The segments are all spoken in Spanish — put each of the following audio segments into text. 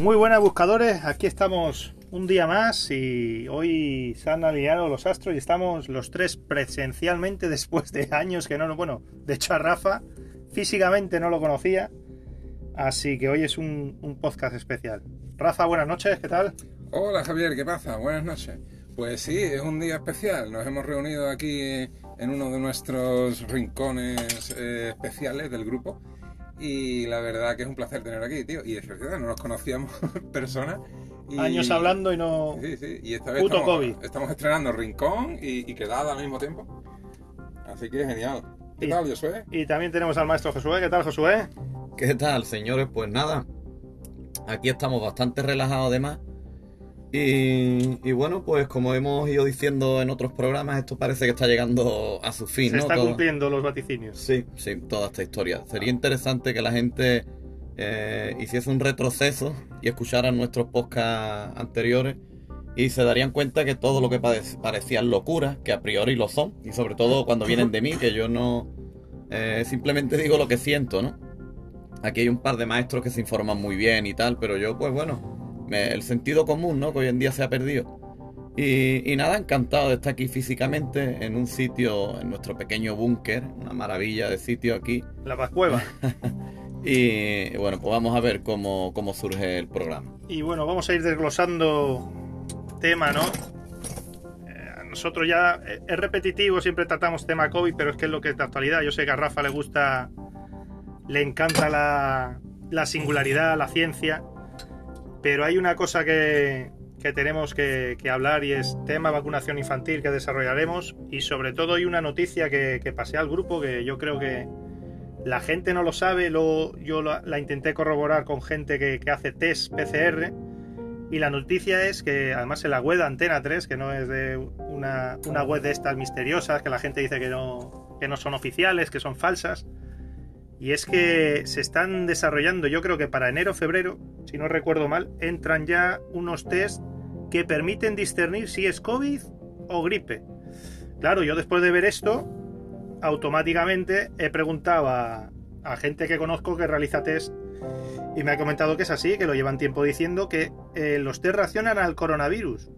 Muy buenas buscadores, aquí estamos un día más y hoy se han alineado los astros y estamos los tres presencialmente después de años que no, bueno, de hecho a Rafa físicamente no lo conocía, así que hoy es un, podcast especial. Rafa, buenas noches, ¿qué tal? Hola Javier, ¿qué pasa? Buenas noches. Pues sí, es un día especial. Nos hemos reunido aquí en uno de nuestros rincones eh, especiales del grupo. Y la verdad que es un placer tener aquí, tío. Y es verdad, no nos conocíamos en persona. Y... Años hablando y no. Sí, sí. Y esta vez Puto estamos, COVID. estamos estrenando Rincón y, y Quedada al mismo tiempo. Así que genial. ¿Qué Y- tal, Josué? Y también tenemos al maestro Josué, ¿qué tal Josué? ¿Qué tal, señores? Pues nada, aquí estamos bastante relajados además. Y, y bueno, pues como hemos ido diciendo en otros programas, esto parece que está llegando a su fin, Se ¿no? está Todo- cumpliendo los vaticinios. Sí, sí, toda esta historia. Sería interesante que la gente eh, hiciese un retroceso y escuchara nuestros podcasts anteriores y se darían cuenta que todo lo que pare- parecían locuras, que a priori lo son, y sobre todo cuando vienen de mí, que yo no eh, simplemente digo lo que siento, ¿no? Aquí hay un par de maestros que se informan muy bien y tal, pero yo, pues bueno, el sentido común, ¿no? Que hoy en día se ha perdido. Y, y nada, encantado de estar aquí físicamente en un sitio, en nuestro pequeño búnker, una maravilla de sitio aquí. La Pascueva. Y bueno, pues vamos a ver cómo, cómo surge el programa. Y bueno, vamos a ir desglosando tema, ¿no? Eh, nosotros ya eh, es repetitivo, siempre tratamos tema COVID, pero es que es lo que es de actualidad. Yo sé que a Rafa le gusta, le encanta la, la singularidad, la ciencia, pero hay una cosa que, que tenemos que, hablar y es tema vacunación infantil que desarrollaremos y sobre todo hay una noticia que, que pasé al grupo que yo creo que la gente no lo sabe, luego yo la, intenté corroborar con gente que, que hace test PCR y la noticia es que además en la web de Antena 3, que no es de una, una web de estas misteriosas, que la gente dice que no, que no son oficiales, que son falsas, y es que se están desarrollando, yo creo que para enero febrero, si no recuerdo mal, entran ya unos test que permiten discernir si es COVID o gripe. Claro, yo después de ver esto, automáticamente he preguntado a, a gente que conozco que realiza test y me ha comentado que es así, que lo llevan tiempo diciendo que eh, los test reaccionan al coronavirus.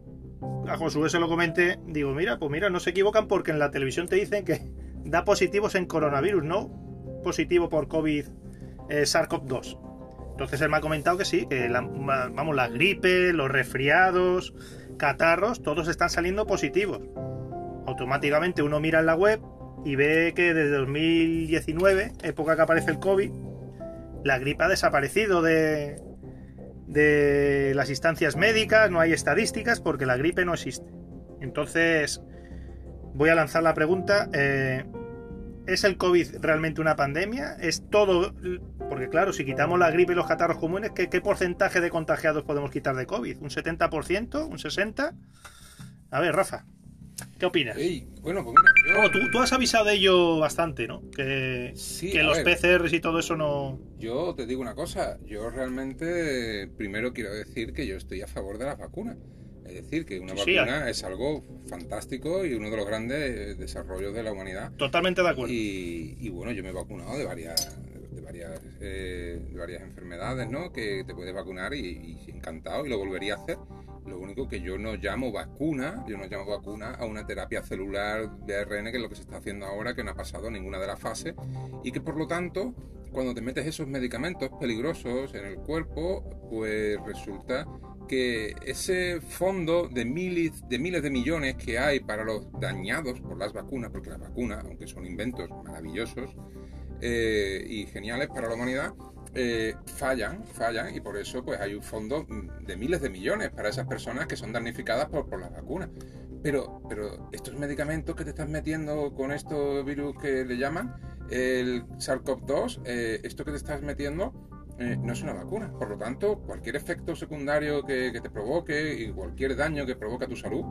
A Josué se lo comenté, digo, mira, pues mira, no se equivocan porque en la televisión te dicen que da positivos en coronavirus, no positivo por COVID eh, SARS-CoV-2. Entonces él me ha comentado que sí, que la, vamos, los resfriados, catarros, todos están saliendo positivos. Automáticamente uno mira en la web y ve que desde 2019, época que aparece el COVID, la gripe ha desaparecido de, de las instancias médicas, no hay estadísticas porque la gripe no existe. Entonces, voy a lanzar la pregunta. eh, ¿Es el COVID realmente una pandemia? ¿Es todo? Porque claro, si quitamos la gripe y los catarros comunes, ¿qué, qué porcentaje de contagiados podemos quitar de COVID? ¿Un 70%? ¿Un 60%? A ver, Rafa, ¿qué opinas? Ey, bueno, pues mira, yo- Oh, tú, tú has avisado de ello bastante, ¿no? Que, Sí, que a los ver. PCRs y todo eso no... Yo te digo una cosa, yo realmente primero quiero decir que yo estoy a favor de las vacunas. Es decir, que una Sí, vacuna es algo fantástico y uno de los grandes desarrollos de la humanidad. Totalmente de acuerdo. Y, y bueno, yo me he vacunado de varias, de varias, eh, de varias enfermedades, ¿no? Que te puedes vacunar y, y encantado y lo volvería a hacer. Lo único que yo no llamo vacuna, yo no llamo vacuna a una terapia celular de ARN, que es lo que se está haciendo ahora, que no ha pasado ninguna de las fases y que por lo tanto, cuando te metes esos medicamentos peligrosos en el cuerpo, pues resulta que ese fondo de miles, de miles de millones que hay para los dañados por las vacunas, porque las vacunas, aunque son inventos maravillosos eh, y geniales para la humanidad, eh, fallan, fallan y por eso pues hay un fondo de miles de millones para esas personas que son damnificadas por, por las vacunas. Pero, pero estos medicamentos que te estás metiendo con estos virus que le llaman, el SARS-CoV-2, eh, esto que te estás metiendo eh, no es una vacuna. Por lo tanto, cualquier efecto secundario que, te provoque y cualquier daño que provoque a tu salud,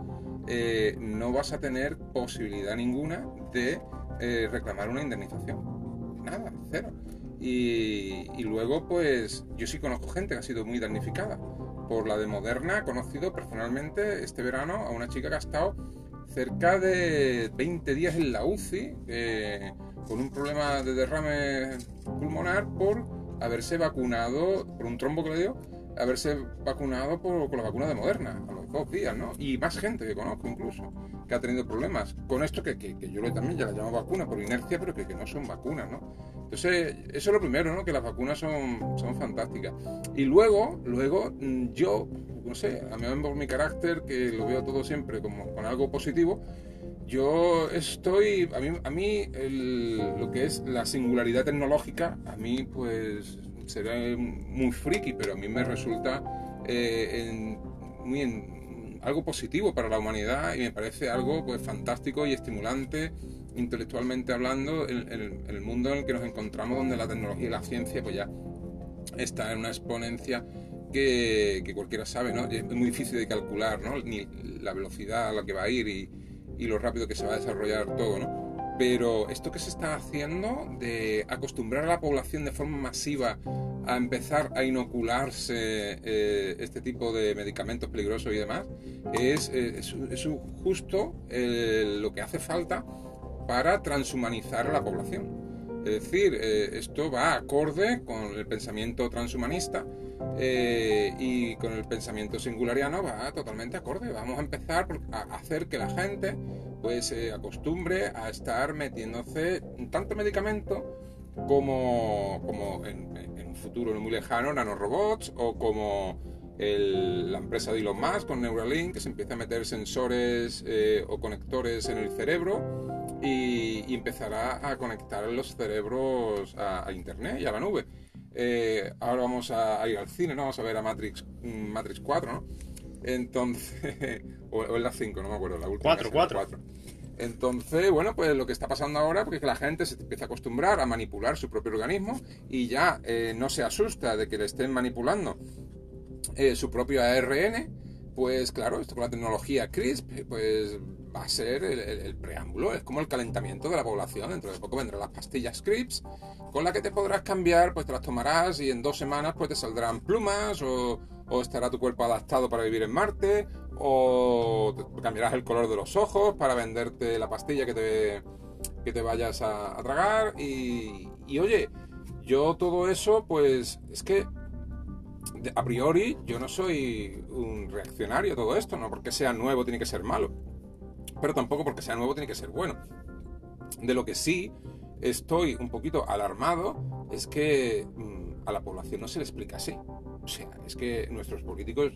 eh, no vas a tener posibilidad ninguna de eh, reclamar una indemnización. Nada, cero. Y, luego, pues, yo sí conozco gente que ha sido muy damnificada. Por la de Moderna, he conocido personalmente este verano a una chica que ha estado cerca de 20 días en la UCI con un problema de derrame pulmonar por haberse vacunado por un trombo que le dio haberse vacunado por, con la vacuna de Moderna, a los dos días, ¿no? Y más gente que conozco incluso, que ha tenido problemas con esto, que, que, yo también ya la llamo vacuna por inercia, pero que, que, no son vacunas, ¿no? Entonces, eso es lo primero, ¿no? Que las vacunas son, son fantásticas. Y luego, luego, mm, yo, no sé, a mí por mi carácter, que lo veo todo siempre como con algo positivo, yo estoy, a mí, a mí lo que es la singularidad tecnológica, a mí pues será muy friki, pero a mí me resulta eh, muy en, algo positivo para la humanidad y me parece algo pues fantástico y estimulante intelectualmente hablando en, el mundo en el que nos encontramos donde la tecnología y la ciencia pues ya está en una exponencia que, cualquiera sabe, ¿no? Es muy difícil de calcular, ¿no? Ni la velocidad a la que va a ir y, y lo rápido que se va a desarrollar todo, ¿no? Pero esto que se está haciendo de acostumbrar a la población de forma masiva a empezar a inocularse eh, este tipo de medicamentos peligrosos y demás, es, eh, es, justo eh, lo que hace falta para transhumanizar a la población. Es decir, esto va acorde con el pensamiento transhumanista y con el pensamiento singulariano va totalmente acorde. Vamos a empezar a hacer que la gente pues se acostumbre a estar metiéndose tanto medicamento como, como en, un futuro muy lejano nanorobots o como la empresa de Elon Musk con Neuralink que se empieza a meter sensores eh, o conectores en el cerebro y, empezará a conectar los cerebros a, Internet y a la nube. Eh, ahora vamos a, ir al cine, ¿no? Vamos a ver a Matrix, mm, Matrix 4, ¿no? Entonces, o, en la 5, no me acuerdo, la última. 4, 4. Entonces, bueno, pues lo que está pasando ahora porque es que la gente se empieza a acostumbrar a manipular su propio organismo y ya eh, no se asusta de que le estén manipulando eh, su propio ARN, pues claro, esto con la tecnología CRISP, pues va a ser el, preámbulo, es como el calentamiento de la población. Dentro de poco vendrán las pastillas CRISP, con las que te podrás cambiar, pues te las tomarás y en dos semanas pues te saldrán plumas o, o estará tu cuerpo adaptado para vivir en Marte o cambiarás el color de los ojos para venderte la pastilla que te, que te vayas a, tragar. Y, oye, yo todo eso, pues es que a priori yo no soy un reaccionario a todo esto, no porque sea nuevo tiene que ser malo, pero tampoco porque sea nuevo tiene que ser bueno. De lo que sí estoy un poquito alarmado es que mm, a la población no se le explica así. O sea, es que nuestros políticos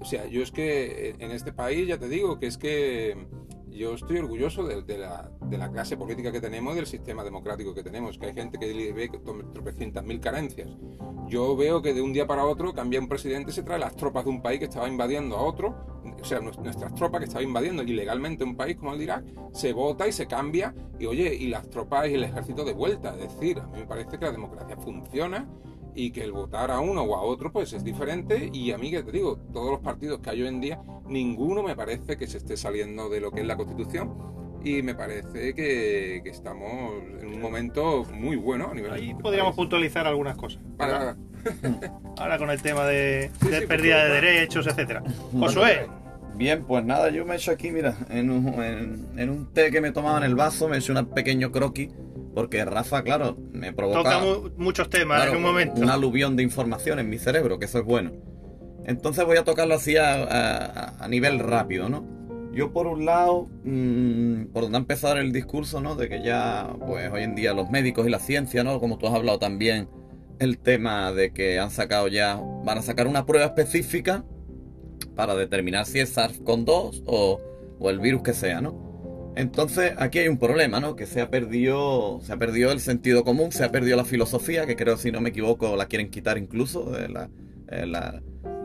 o sea, yo es que en este país ya te digo que es que yo estoy orgulloso de, la, clase política que tenemos del sistema democrático que tenemos, que hay gente que ve tropecientas mil carencias. Yo veo que de un día para otro cambia un presidente se trae las tropas de un país que estaba invadiendo a otro, o sea, nuestras tropas que estaba invadiendo ilegalmente un país como el de Irak, se vota y se cambia, y oye, y las tropas y el ejército de vuelta. Es decir, a mí me parece que la democracia funciona y que el votar a uno o a otro pues es diferente y a mí que te digo, todos los partidos que hay hoy en día, ninguno me parece que se esté saliendo de lo que es la Constitución y me parece que, estamos en un momento muy bueno a nivel Ahí podríamos puntualizar algunas cosas. Ahora con el tema de, pérdida de derechos, etcétera. Josué. Bien, pues nada, yo me he hecho aquí, mira, en un, en, un té que me tomaba en el vaso, me he hecho un pequeño croquis porque Rafa, claro, me provoca. Toca muchos temas en un momento. Un aluvión de información en mi cerebro, que eso es bueno. Entonces voy a tocarlo así a, nivel rápido, ¿no? Yo por un lado, mm, por donde ha empezado el discurso, ¿no? De que ya, pues hoy en día los médicos y la ciencia, ¿no? Como tú has hablado también, el tema de que han sacado ya, van a sacar una prueba específica para determinar si es SARS-CoV-2 o, o el virus que sea, ¿no? Entonces, aquí hay un problema, ¿no? Que se ha perdido, se ha perdido el sentido común, se ha perdido la filosofía, que creo, si no me equivoco, la quieren quitar incluso de la, de, la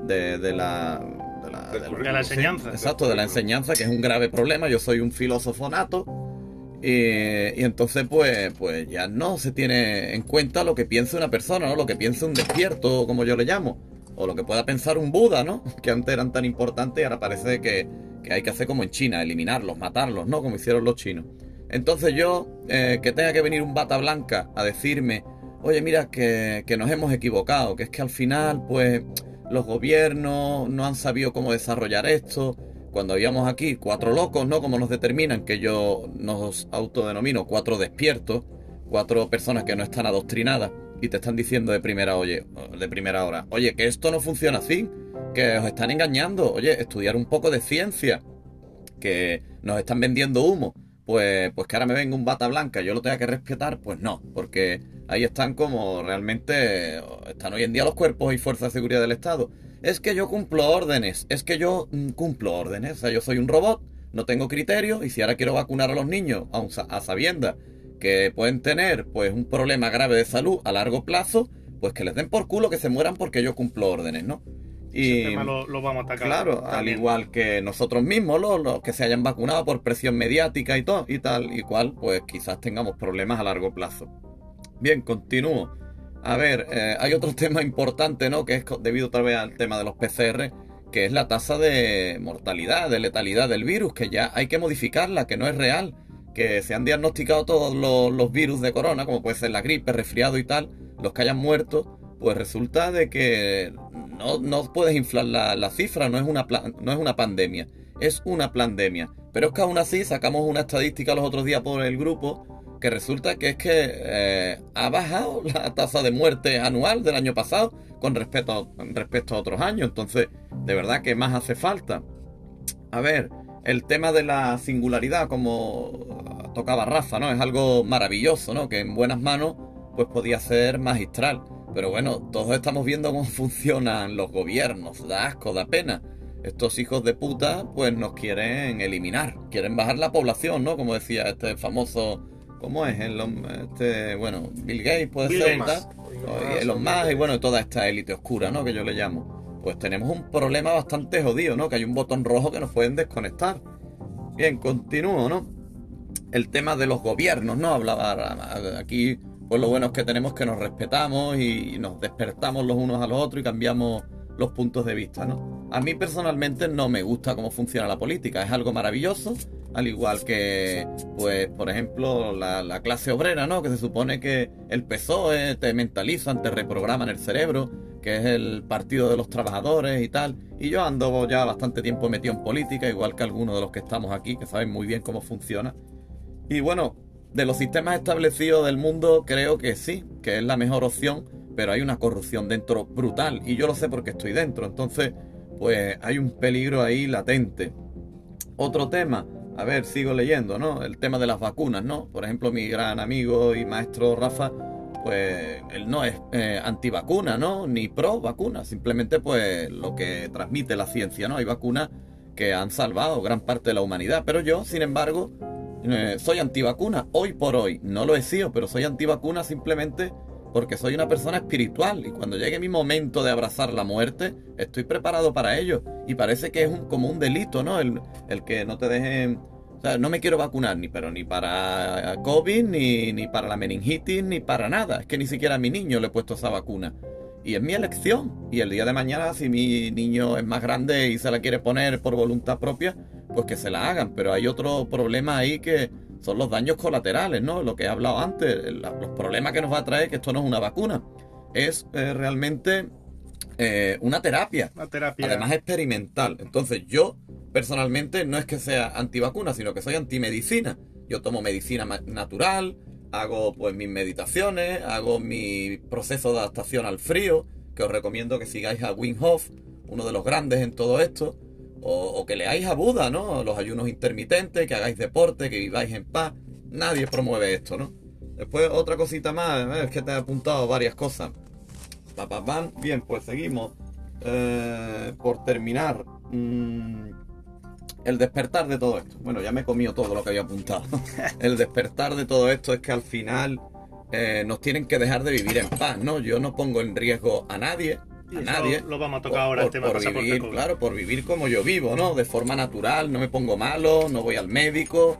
de, la de la, enseñanza. exacto, de la enseñanza, que es un grave problema. Yo soy un filósofo nato. Y, y, entonces, pues, pues ya no se tiene en cuenta lo que piensa una persona, ¿no? Lo que piensa un despierto, como yo le llamo. O lo que pueda pensar un Buda, ¿no? Que antes eran tan importantes y ahora parece que, que hay que hacer como en China, eliminarlos, matarlos, ¿no? Como hicieron los chinos. Entonces yo, eh, que tenga que venir un bata blanca a decirme, oye, mira, que, que nos hemos equivocado, que es que al final, pues, los gobiernos no han sabido cómo desarrollar esto. Cuando habíamos aquí cuatro locos, ¿no? Como nos determinan, que yo nos autodenomino cuatro despiertos, cuatro personas que no están adoctrinadas y te están diciendo de primera, oye, de primera hora, oye, que esto no funciona así, que os están engañando, oye, estudiar un poco de ciencia, que nos están vendiendo humo, pues, pues que ahora me venga un bata blanca yo lo tenga que respetar, pues no, porque ahí están como realmente están hoy en día los cuerpos y fuerzas de seguridad del Estado. Es que yo cumplo órdenes, es que yo mm, cumplo órdenes, o sea, yo soy un robot, no tengo criterio y si ahora quiero vacunar a los niños a, a sabienda que pueden tener pues un problema grave de salud a largo plazo, pues que les den por culo que se mueran porque yo cumplo órdenes, ¿no? Y lo, vamos a atacar. Claro, al igual que nosotros mismos, los, que se hayan vacunado por presión mediática y todo, y tal y cual, pues quizás tengamos problemas a largo plazo. Bien, continúo. A ver, eh, hay otro tema importante, ¿no? Que es debido otra vez al tema de los PCR, que es la tasa de mortalidad, de letalidad del virus, que ya hay que modificarla, que no es real, que se han diagnosticado todos los, virus de corona, como puede ser la gripe, resfriado y tal, los que hayan muerto, pues resulta de que no, puedes inflar la, cifra, no es, una no es una pandemia, es una pandemia. Pero es que aún así sacamos una estadística los otros días por el grupo que resulta que es que eh, ha bajado la tasa de muerte anual del año pasado con respecto, respecto a otros años. Entonces, de verdad que más hace falta. A ver, el tema de la singularidad, como tocaba Rafa, ¿no? Es algo maravilloso, ¿no? Que en buenas manos, pues podía ser magistral. Pero bueno, todos estamos viendo cómo funcionan los gobiernos, da asco, da pena. Estos hijos de puta, pues nos quieren eliminar, quieren bajar la población, ¿no? Como decía este famoso, ¿cómo es? El, este, bueno, Bill Gates puede ser, y los más, y bueno, toda esta élite oscura, ¿no? Que yo le llamo. Pues tenemos un problema bastante jodido, ¿no? Que hay un botón rojo que nos pueden desconectar. Bien, continúo, ¿no? El tema de los gobiernos, ¿no? Hablaba aquí pues lo bueno es que tenemos que nos respetamos y nos despertamos los unos a los otros y cambiamos los puntos de vista, ¿no? A mí personalmente no me gusta cómo funciona la política, es algo maravilloso, al igual que, pues, por ejemplo, la, clase obrera, ¿no? Que se supone que el PSOE te mentalizan, te reprograman el cerebro, que es el partido de los trabajadores y tal. Y yo ando ya bastante tiempo metido en política, igual que algunos de los que estamos aquí, que saben muy bien cómo funciona. Y bueno, de los sistemas establecidos del mundo, creo que sí, que es la mejor opción, pero hay una corrupción dentro brutal y yo lo sé porque estoy dentro, entonces pues hay un peligro ahí latente. Otro tema, a ver, sigo leyendo, ¿no? El tema de las vacunas, ¿no? Por ejemplo, mi gran amigo y maestro Rafa, pues él no es eh, antivacuna, ¿no? Ni pro vacuna, simplemente pues lo que transmite la ciencia, ¿no? Hay vacunas que han salvado gran parte de la humanidad, pero yo, sin embargo, eh, soy antivacuna, hoy por hoy. No lo he sido, pero soy antivacuna simplemente porque soy una persona espiritual y cuando llegue mi momento de abrazar la muerte, estoy preparado para ello. Y parece que es un, como un delito, ¿no? El, que no te dejen... O sea, no me quiero vacunar ni, pero ni para COVID, ni, ni para la meningitis, ni para nada. Es que ni siquiera a mi niño le he puesto esa vacuna. Y es mi elección. Y el día de mañana, si mi niño es más grande y se la quiere poner por voluntad propia, pues que se la hagan. Pero hay otro problema ahí que son los daños colaterales, ¿no? Lo que he hablado antes, los problemas que nos va a traer que esto no es una vacuna, es eh, realmente eh, una terapia. Una terapia. Además experimental. Entonces yo personalmente no es que sea antivacuna, sino que soy antimedicina. Yo tomo medicina natural, hago pues mis meditaciones, hago mi proceso de adaptación al frío, que os recomiendo que sigáis a Wim Hof, uno de los grandes en todo esto o, que leáis a Buda, ¿no? Los ayunos intermitentes, que hagáis deporte, que viváis en paz. Nadie promueve esto, ¿no? Después otra cosita más, ¿eh? es que te he apuntado varias cosas. Bien, pues seguimos. Eh, por terminar, mm, el despertar de todo esto. Bueno, ya me he comido todo lo que había apuntado. el despertar de todo esto es que al final eh, nos tienen que dejar de vivir en paz, ¿no? Yo no pongo en riesgo a nadie, nadie. Lo vamos a tocar ahora, por, vivir, Claro, por vivir como yo vivo, ¿no? De forma natural, no me pongo malo, no voy al médico.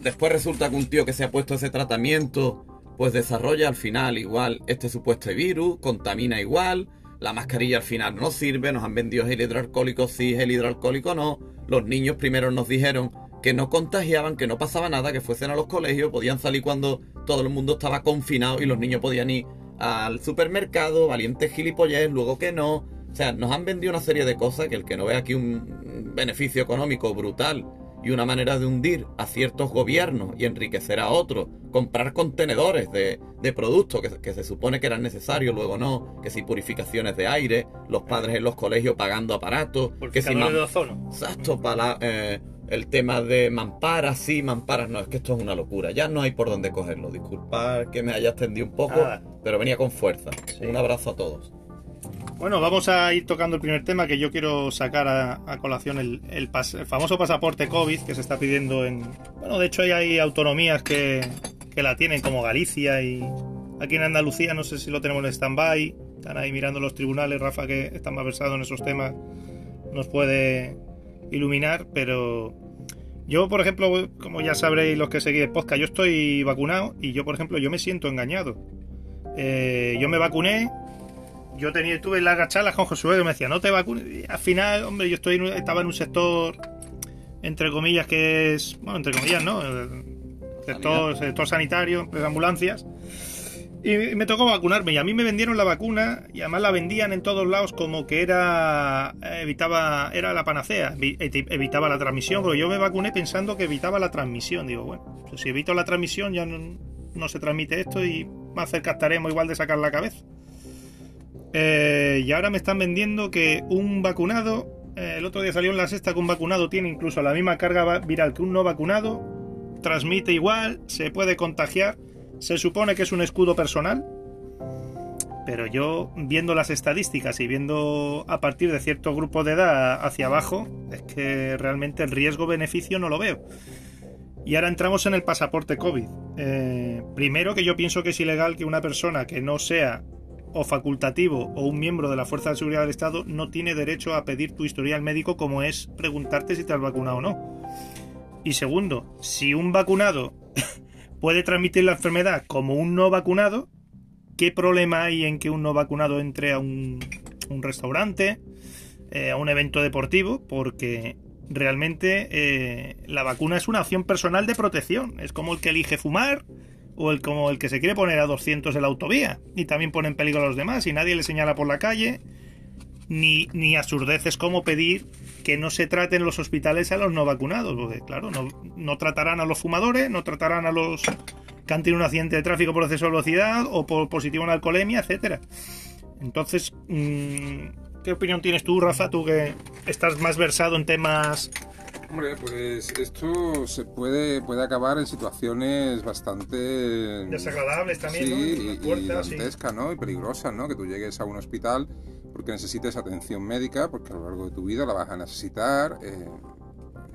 Después resulta que un tío que se ha puesto ese tratamiento, pues desarrolla al final igual este supuesto virus, contamina igual. La mascarilla al final no sirve, nos han vendido gel hidroalcohólico, sí, gel hidroalcohólico no. Los niños primero nos dijeron que no contagiaban, que no pasaba nada, que fuesen a los colegios, podían salir cuando todo el mundo estaba confinado y los niños podían ir al supermercado, valiente gilipollez, luego que no. O sea, nos han vendido una serie de cosas que el que no ve aquí un beneficio económico brutal y una manera de hundir a ciertos gobiernos y enriquecer a otros, comprar contenedores de, de productos que, que, se supone que eran necesarios, luego no, que si purificaciones de aire, los padres en los colegios pagando aparatos, que si de ozono. Exacto, para eh, el tema de mamparas, sí, mamparas no, es que esto es una locura, ya no hay por dónde cogerlo. Disculpad que me haya extendido un poco, pero venía con fuerza. Un abrazo a todos. Bueno, vamos a ir tocando el primer tema que yo quiero sacar a, colación, el, famoso pasaporte COVID que se está pidiendo en... Bueno, de hecho hay autonomías que, la tienen, como Galicia y aquí en Andalucía, no sé si lo tenemos en stand-by, están ahí mirando los tribunales, Rafa que está más versado en esos temas, nos puede iluminar, pero yo, por ejemplo, como ya sabréis los que seguís el podcast, yo estoy vacunado y yo, por ejemplo, yo me siento engañado. Eh, yo me vacuné, yo tenía, tuve largas charlas con Josué que me decía, no te vacunes. Y al final, hombre, yo estoy estaba en un sector, entre comillas, que es, bueno, entre comillas, ¿no? Sector, sector sanitario, de ambulancias. Y me tocó vacunarme y a mí me vendieron la vacuna y además la vendían en todos lados como que era evitaba era la panacea, evitaba la transmisión, pero yo me vacuné pensando que evitaba la transmisión. Digo, bueno, pues si evito la transmisión ya no, no se transmite esto y más cerca estaremos igual de sacar la cabeza. Eh, y ahora me están vendiendo que un vacunado, eh, el otro día salió en la sexta que un vacunado tiene incluso la misma carga viral que un no vacunado, transmite igual, se puede contagiar, se supone que es un escudo personal, pero yo viendo las estadísticas y viendo a partir de cierto grupo de edad hacia abajo, es que realmente el riesgo-beneficio no lo veo. Y ahora entramos en el pasaporte COVID. Eh, primero que yo pienso que es ilegal que una persona que no sea o facultativo o un miembro de la Fuerza de Seguridad del Estado no tiene derecho a pedir tu historial médico como es preguntarte si te has vacunado o no. Y segundo, si un vacunado puede transmitir la enfermedad como un no vacunado, ¿qué problema hay en que un no vacunado entre a un, restaurante, eh, a un evento deportivo? Porque realmente eh, la vacuna es una opción personal de protección. Es como el que elige fumar o el como el que se quiere poner a 200 en la autovía y también pone en peligro a los demás y nadie le señala por la calle ni, ni absurdeces como pedir que no se traten los hospitales a los no vacunados porque claro no, no tratarán a los fumadores no tratarán a los que han tenido un accidente de tráfico por exceso de velocidad o por positivo en alcoholemia etcétera. Entonces mm, ¿qué opinión tienes tú Rafa tú que estás más versado en temas Hombre, pues esto se puede, puede acabar en situaciones bastante... Desagradables también, ¿no? y, y ¿no? Y peligrosas, ¿no? Que tú llegues a un hospital porque necesites atención médica, porque a lo largo de tu vida la vas a necesitar, eh,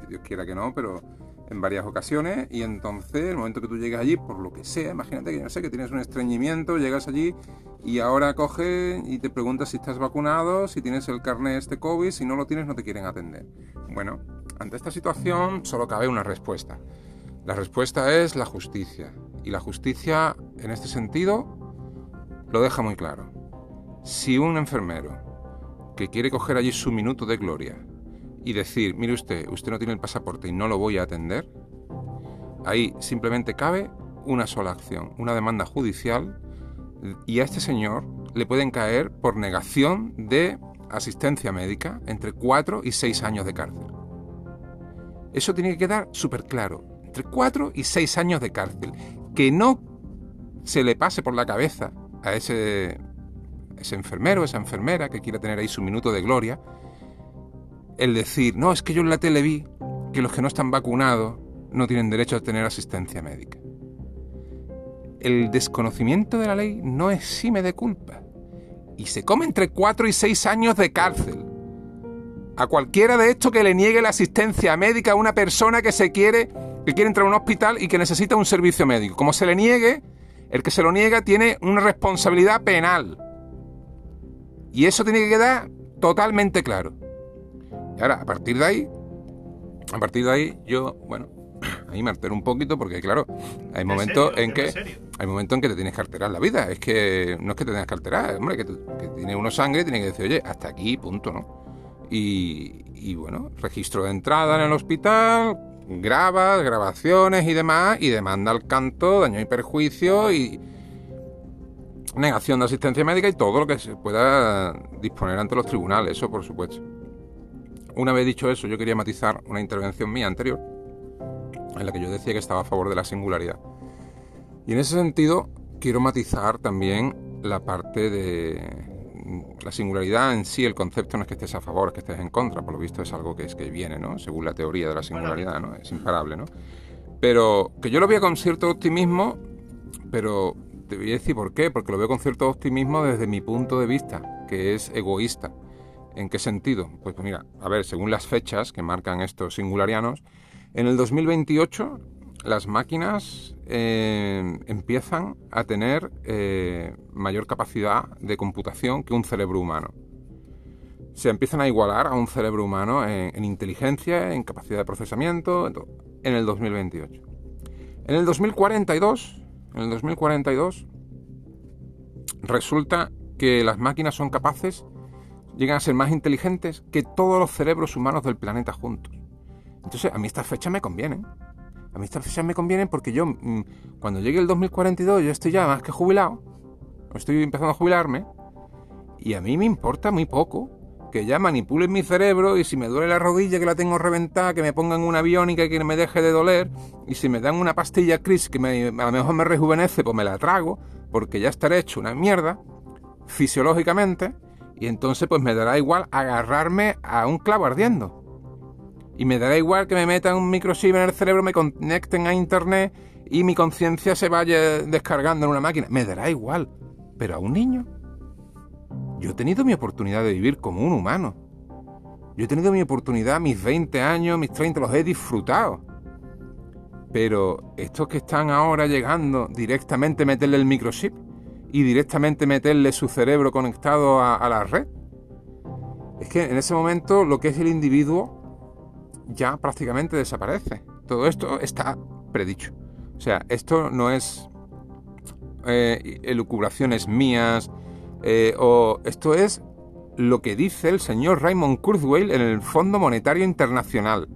Dios quiera que no, pero en varias ocasiones y entonces el momento que tú llegas allí, por lo que sea, imagínate que no sé, que tienes un estreñimiento, llegas allí y ahora coge y te preguntas si estás vacunado, si tienes el carnet este COVID, si no lo tienes no te quieren atender. Bueno, ante esta situación solo cabe una respuesta. La respuesta es la justicia. Y la justicia, en este sentido, lo deja muy claro. Si un enfermero que quiere coger allí su minuto de gloria y decir, mire usted, usted no tiene el pasaporte y no lo voy a atender, ahí simplemente cabe una sola acción, una demanda judicial y a este señor le pueden caer por negación de asistencia médica entre 4 y 6 años de cárcel. Eso tiene que quedar súper claro. Entre 4 y 6 años de cárcel. Que no se le pase por la cabeza a ese, ese enfermero, esa enfermera que quiere tener ahí su minuto de gloria, el decir, no, es que yo en la tele vi que los que no están vacunados no tienen derecho a tener asistencia médica. El desconocimiento de la ley no exime de culpa y se come entre 4 y 6 años de cárcel. A cualquiera de estos que le niegue la asistencia médica a una persona que se quiere, que quiere entrar a un hospital y que necesita un servicio médico. Como se le niegue, el que se lo niega tiene una responsabilidad penal. Y eso tiene que quedar totalmente claro. Y ahora, a partir de ahí, a partir de ahí, yo, bueno, ahí me altero un poquito porque, claro, hay momentos en que hay momentos en que te tienes que alterar la vida. Es que no es que te tengas que alterar, hombre, que, que tiene uno sangre, tiene que decir, oye, hasta aquí, punto, ¿no? Y, y bueno, registro de entrada en el hospital, grabas, grabaciones y demás, y demanda al canto, daño y perjuicio y negación de asistencia médica y todo lo que se pueda disponer ante los tribunales, eso por supuesto. Una vez dicho eso, yo quería matizar una intervención mía anterior en la que yo decía que estaba a favor de la singularidad. Y en ese sentido quiero matizar también la parte de la singularidad en sí, el concepto no es que estés a favor, es que estés en contra, por lo visto es algo que es que viene, ¿no? Según la teoría de la singularidad, ¿no? Es imparable, ¿no? Pero que yo lo veo con cierto optimismo, pero te voy a decir por qué, porque lo veo con cierto optimismo desde mi punto de vista, que es egoísta. ¿En qué sentido? Pues, pues mira, a ver, según las fechas que marcan estos singularianos, en el 2028 las máquinas eh, empiezan a tener eh, mayor capacidad de computación que un cerebro humano. Se empiezan a igualar a un cerebro humano en, inteligencia, en capacidad de procesamiento, en el 2028. En el 2042, en el 2042, resulta que las máquinas son capaces, llegan a ser más inteligentes que todos los cerebros humanos del planeta juntos. Entonces, a mí estas fechas me convienen. A mí estas fechas me convienen porque yo, mm, cuando llegue el 2042, yo estoy ya más que jubilado. Estoy empezando a jubilarme. Y a mí me importa muy poco que ya manipulen mi cerebro y si me duele la rodilla que la tengo reventada, que me pongan una biónica y que me deje de doler. Y si me dan una pastilla Cris que a lo mejor me rejuvenece, pues me la trago, porque ya estaré hecho una mierda, fisiológicamente. Y entonces pues me dará igual agarrarme a un clavo ardiendo. Y me dará igual que me metan un microchip en el cerebro, me conecten a internet y mi conciencia se vaya descargando en una máquina. Me dará igual. Pero a un niño. Yo he tenido mi oportunidad de vivir como un humano. Yo he tenido mi oportunidad, mis 20 años, mis 30, los he disfrutado. Pero estos que están ahora llegando directamente meterle el microchip y directamente meterle su cerebro conectado a, la red, es que en ese momento lo que es el individuo ya prácticamente desaparece. Todo esto está predicho. O sea, esto no es eh, elucubraciones mías, eh, o esto es lo que dice el señor Raymond Kurzweil en el Fondo Monetario Internacional.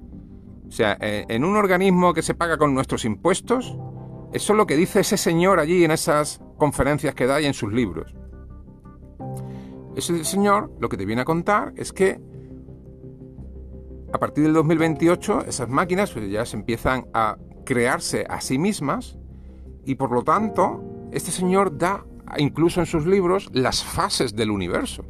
O sea, eh, en un organismo que se paga con nuestros impuestos, eso es lo que dice ese señor allí en esas conferencias que da y en sus libros. Ese señor lo que te viene a contar es que a partir del 2028 esas máquinas pues, ya se empiezan a crearse a sí mismas y por lo tanto este señor da incluso en sus libros las fases del universo.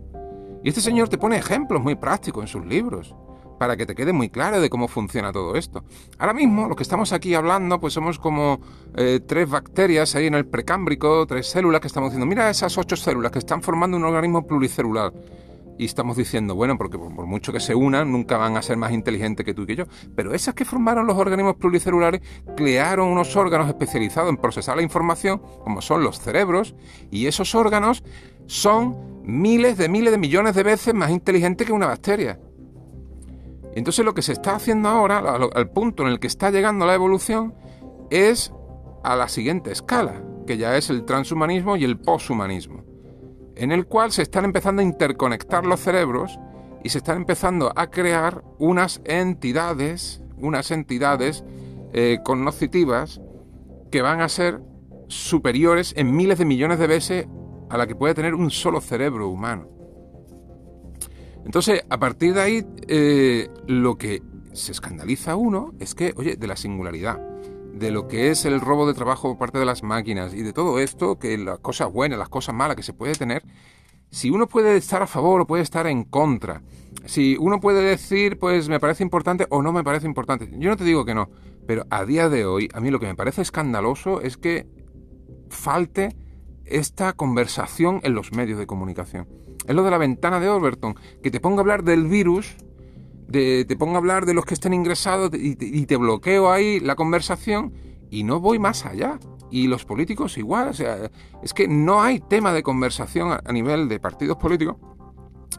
Y este señor te pone ejemplos muy prácticos en sus libros para que te quede muy claro de cómo funciona todo esto. Ahora mismo, lo que estamos aquí hablando, pues somos como eh, tres bacterias ahí en el precámbrico, tres células que estamos diciendo, mira esas ocho células que están formando un organismo pluricelular y estamos diciendo, bueno, porque por mucho que se unan, nunca van a ser más inteligentes que tú y que yo. Pero esas que formaron los organismos pluricelulares crearon unos órganos especializados en procesar la información, como son los cerebros, y esos órganos son miles de miles de millones de veces más inteligentes que una bacteria. Y entonces lo que se está haciendo ahora, al punto en el que está llegando la evolución, es a la siguiente escala, que ya es el transhumanismo y el poshumanismo en el cual se están empezando a interconectar los cerebros y se están empezando a crear unas entidades, unas entidades eh, que van a ser superiores en miles de millones de veces a la que puede tener un solo cerebro humano. Entonces, a partir de ahí, eh, lo que se escandaliza uno es que, oye, de la singularidad de lo que es el robo de trabajo por parte de las máquinas y de todo esto, que las cosas buenas, las cosas malas que se puede tener, si uno puede estar a favor o puede estar en contra, si uno puede decir, pues me parece importante o no me parece importante, yo no te digo que no, pero a día de hoy, a mí lo que me parece escandaloso es que falte esta conversación en los medios de comunicación. Es lo de la ventana de Overton, que te ponga a hablar del virus te pongo a hablar de los que estén ingresados y te, bloqueo ahí la conversación y no voy más allá. Y los políticos igual, o sea, es que no hay tema de conversación a, nivel de partidos políticos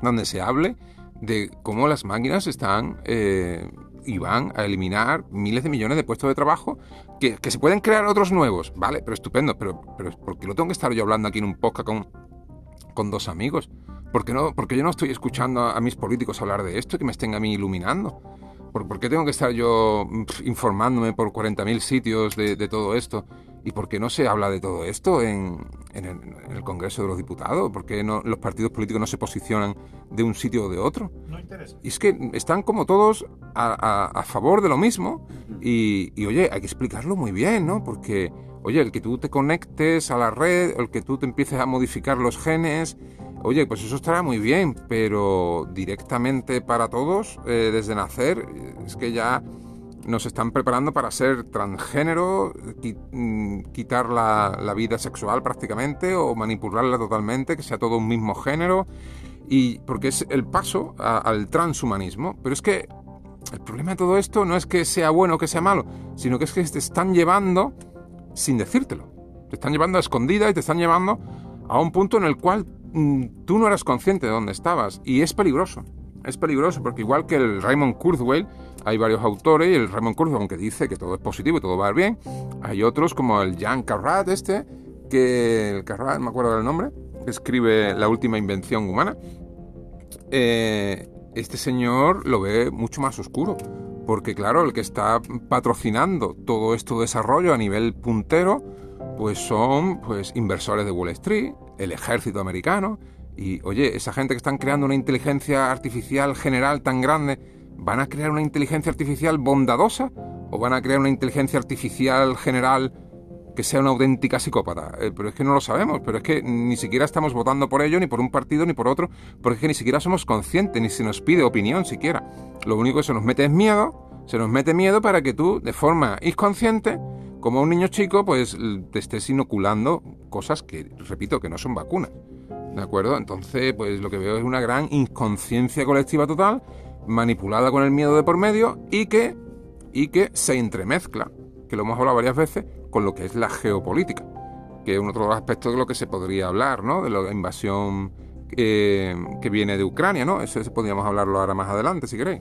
donde se hable de cómo las máquinas están eh, y van a eliminar miles de millones de puestos de trabajo, que, se pueden crear otros nuevos, vale, pero estupendo, pero, pero ¿por qué lo tengo que estar yo hablando aquí en un podcast con, con dos amigos? ¿Por qué, no, porque yo no estoy escuchando a, mis políticos hablar de esto y que me estén a mí iluminando? ¿Por, qué tengo que estar yo informándome por 40.000 sitios de, todo esto ¿Y por qué no se habla de todo esto en, el, Congreso de los Diputados? ¿Por qué no, los partidos políticos no se posicionan de un sitio o de otro? No interesa. Y es que están como todos a, favor de lo mismo y, y, oye, hay que explicarlo muy bien, ¿no? Porque, oye, el que tú te conectes a la red, el que tú te empieces a modificar los genes, oye, pues eso estará muy bien, pero directamente para todos, eh, desde nacer, es que ya nos están preparando para ser transgénero, mm, quitar la, vida sexual prácticamente o manipularla totalmente, que sea todo un mismo género, y porque es el paso al transhumanismo. Pero es que el problema de todo esto no es que sea bueno o que sea malo, sino que es que te están llevando sin decírtelo. Te están llevando a escondida y te están llevando a un punto en el cual tú no eras consciente de dónde estabas. Y es peligroso. Es peligroso porque igual que el Raymond Kurzweil, hay varios autores y el Raymond Kurzweil, aunque dice que todo es positivo y todo va bien, hay otros como el Jan Carrat este, que el Carrat, me acuerdo del nombre, escribe La última invención humana. Eh, este señor lo ve mucho más oscuro, porque claro, el que está patrocinando todo esto desarrollo a nivel puntero, pues son pues inversores de Wall Street, el ejército americano, y oye, esa gente que están creando una inteligencia artificial general tan grande, ¿van a crear una inteligencia artificial bondadosa? ¿O van a crear una inteligencia artificial general que sea una auténtica psicópata? Eh, pero es que no lo sabemos, pero es que ni siquiera estamos votando por ello, ni por un partido, ni por otro, porque es que ni siquiera somos conscientes, ni se nos pide opinión siquiera. Lo único que se nos mete es miedo, se nos mete miedo para que tú, de forma inconsciente, como un niño chico, pues te estés inoculando cosas que, repito, que no son vacunas. ¿De acuerdo? Entonces, pues lo que veo es una gran inconsciencia colectiva total, manipulada con el miedo de por medio y que, y que se entremezcla, que lo hemos hablado varias veces, con lo que es la geopolítica, que es un otro aspecto de lo que se podría hablar, ¿no? De la invasión eh, que viene de Ucrania, ¿no? Eso podríamos hablarlo ahora más adelante, si queréis.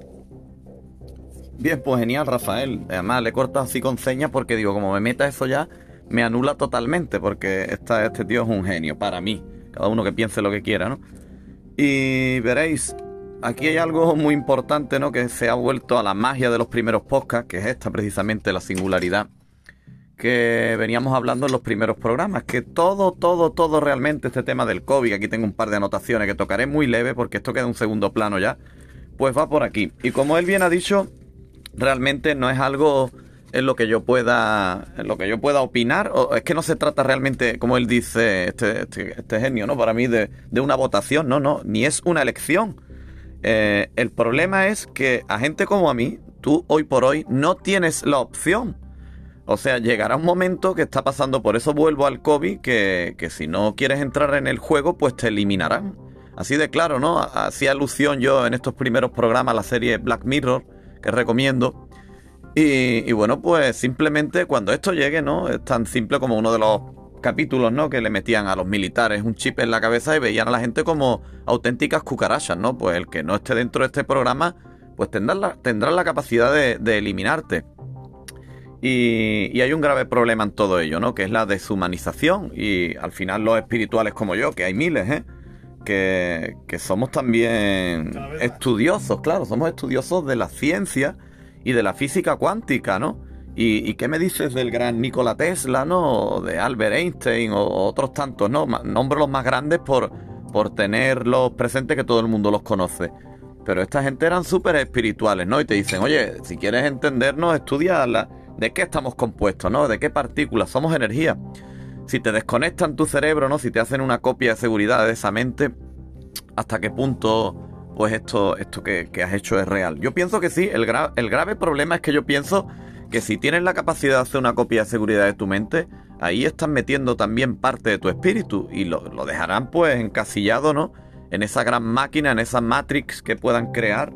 Bien, pues genial, Rafael. Además, le corto así con señas porque digo, como me meta eso ya, me anula totalmente, porque este tío es un genio para mí cada uno que piense lo que quiera, ¿no? Y veréis, aquí hay algo muy importante, ¿no? Que se ha vuelto a la magia de los primeros podcasts, que es esta precisamente la singularidad que veníamos hablando en los primeros programas, que todo, todo, todo realmente este tema del COVID, aquí tengo un par de anotaciones que tocaré muy leve porque esto queda un segundo plano ya, pues va por aquí. Y como él bien ha dicho, realmente no es algo en lo que yo pueda en lo que yo pueda opinar o es que no se trata realmente como él dice este, este, este genio no para mí de, una votación no no ni es una elección. Eh, el problema es que a gente como a mí tú hoy por hoy no tienes la opción. O sea llegará un momento que está pasando por eso vuelvo al COVID que, que si no quieres entrar en el juego pues te eliminarán. Así de claro no hacía alusión yo en estos primeros programas a la serie Black Mirror que recomiendo y, bueno, pues simplemente cuando esto llegue, ¿no? Es tan simple como uno de los capítulos, ¿no? Que le metían a los militares un chip en la cabeza y veían a la gente como auténticas cucarachas, ¿no? Pues el que no esté dentro de este programa, pues tendrá la, tendrá la capacidad de, eliminarte. Y, y, hay un grave problema en todo ello, ¿no? Que es la deshumanización. Y al final los espirituales como yo, que hay miles, ¿eh? Que, que somos también estudiosos, claro, somos estudiosos de la ciencia y de la física cuántica, ¿no? ¿Y, qué me dices del gran Nikola Tesla, ¿no? O de Albert Einstein o otros tantos, ¿no? Nombro los más grandes por, por tenerlos presentes que todo el mundo los conoce. Pero esta gente eran súper espirituales, ¿no? Y te dicen, oye, si quieres entendernos, estudia de qué estamos compuestos, ¿no? De qué partículas, somos energía. Si te desconectan tu cerebro, ¿no? Si te hacen una copia de seguridad de esa mente, ¿hasta qué punto pues esto, esto que, has hecho es real. Yo pienso que sí, el, grave problema es que yo pienso que si tienes la capacidad de hacer una copia de seguridad de tu mente, ahí estás metiendo también parte de tu espíritu y lo, dejarán pues encasillado, ¿no? En esa gran máquina, en esa matrix que puedan crear.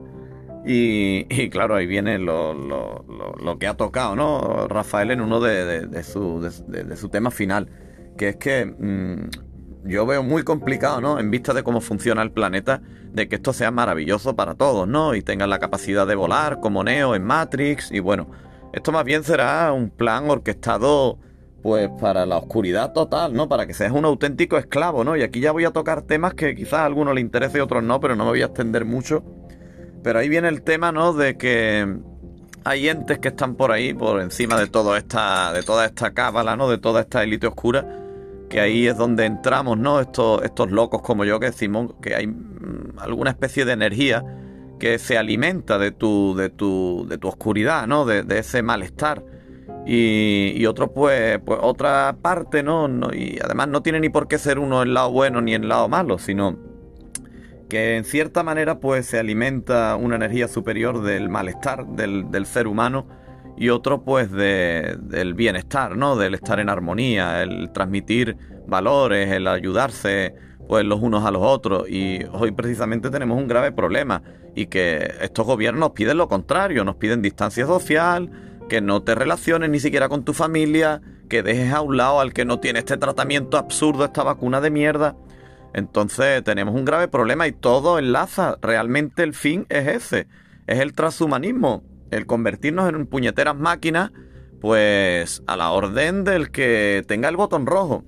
Y, claro, ahí viene lo, lo, que ha tocado, ¿no? Rafael en uno de, su, de, su tema final, que es que mm, yo veo muy complicado, ¿no? En vista de cómo funciona el planeta, de que esto sea maravilloso para todos, ¿no? Y tengan la capacidad de volar como Neo en Matrix. Y bueno, esto más bien será un plan orquestado, pues, para la oscuridad total, ¿no? Para que seas un auténtico esclavo, ¿no? Y aquí ya voy a tocar temas que quizás a algunos le interese y a otros no, pero no me voy a extender mucho. Pero ahí viene el tema, ¿no? De que hay entes que están por ahí, por encima de toda esta, de toda esta cábala, ¿no? De toda esta élite oscura, que ahí es donde entramos, ¿no? Estos, estos locos como yo que decimos que hay mm, alguna especie de energía que se alimenta de tu, de tu, de tu oscuridad, ¿no? De, ese malestar. Y, y, otro, pues, pues otra parte, ¿no? ¿no? Y además no tiene ni por qué ser uno el lado bueno ni el lado malo, sino que en cierta manera pues se alimenta una energía superior del malestar del, ser humano y otro pues del bienestar, ¿no? Del estar en armonía, el transmitir valores, el ayudarse pues los unos a los otros y hoy precisamente tenemos un grave problema y que estos gobiernos piden lo contrario, nos piden distancia social, que no te relaciones ni siquiera con tu familia, que dejes a un lado al que no tiene este tratamiento absurdo, esta vacuna de mierda. Entonces tenemos un grave problema y todo enlaza. Realmente el fin es ese. Es el transhumanismo. El convertirnos en puñeteras máquinas, pues a la orden del que tenga el botón rojo.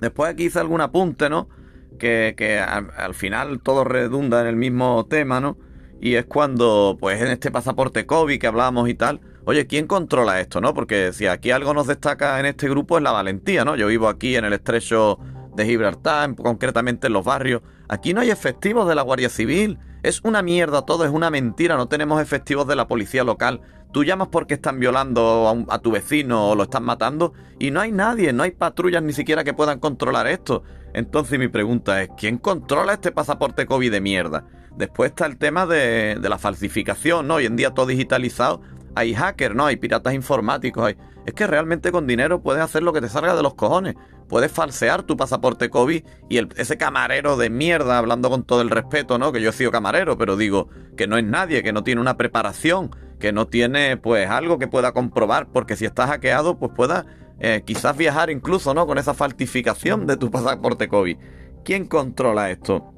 Después aquí hice algún apunte, ¿no? Que, al, final todo redunda en el mismo tema, ¿no? Y es cuando, pues en este pasaporte COVID que hablábamos y tal, oye, ¿quién controla esto, no? Porque si aquí algo nos destaca en este grupo es la valentía, ¿no? Yo vivo aquí en el estrecho de Gibraltar, concretamente en los barrios. Aquí no hay efectivos de la Guardia Civil. Es una mierda todo, es una mentira. No tenemos efectivos de la policía local. Tú llamas porque están violando a, tu vecino o lo están matando y no hay nadie, no hay patrullas ni siquiera que puedan controlar esto. Entonces mi pregunta es, ¿quién controla este pasaporte COVID de mierda? Después está el tema de, de la falsificación, ¿no? Hoy en día todo digitalizado. Hay hackers, ¿no? Hay piratas informáticos. Hay... Es que realmente con dinero puedes hacer lo que te salga de los cojones puedes falsear tu pasaporte COVID y ese camarero de mierda, hablando con todo el respeto, ¿no? Que yo he sido camarero, pero digo que no es nadie, que no tiene una preparación, que no tiene pues algo que pueda comprobar, porque si estás hackeado, pues pueda eh, quizás viajar incluso, ¿no? Con esa falsificación de tu pasaporte COVID. ¿Quién controla esto?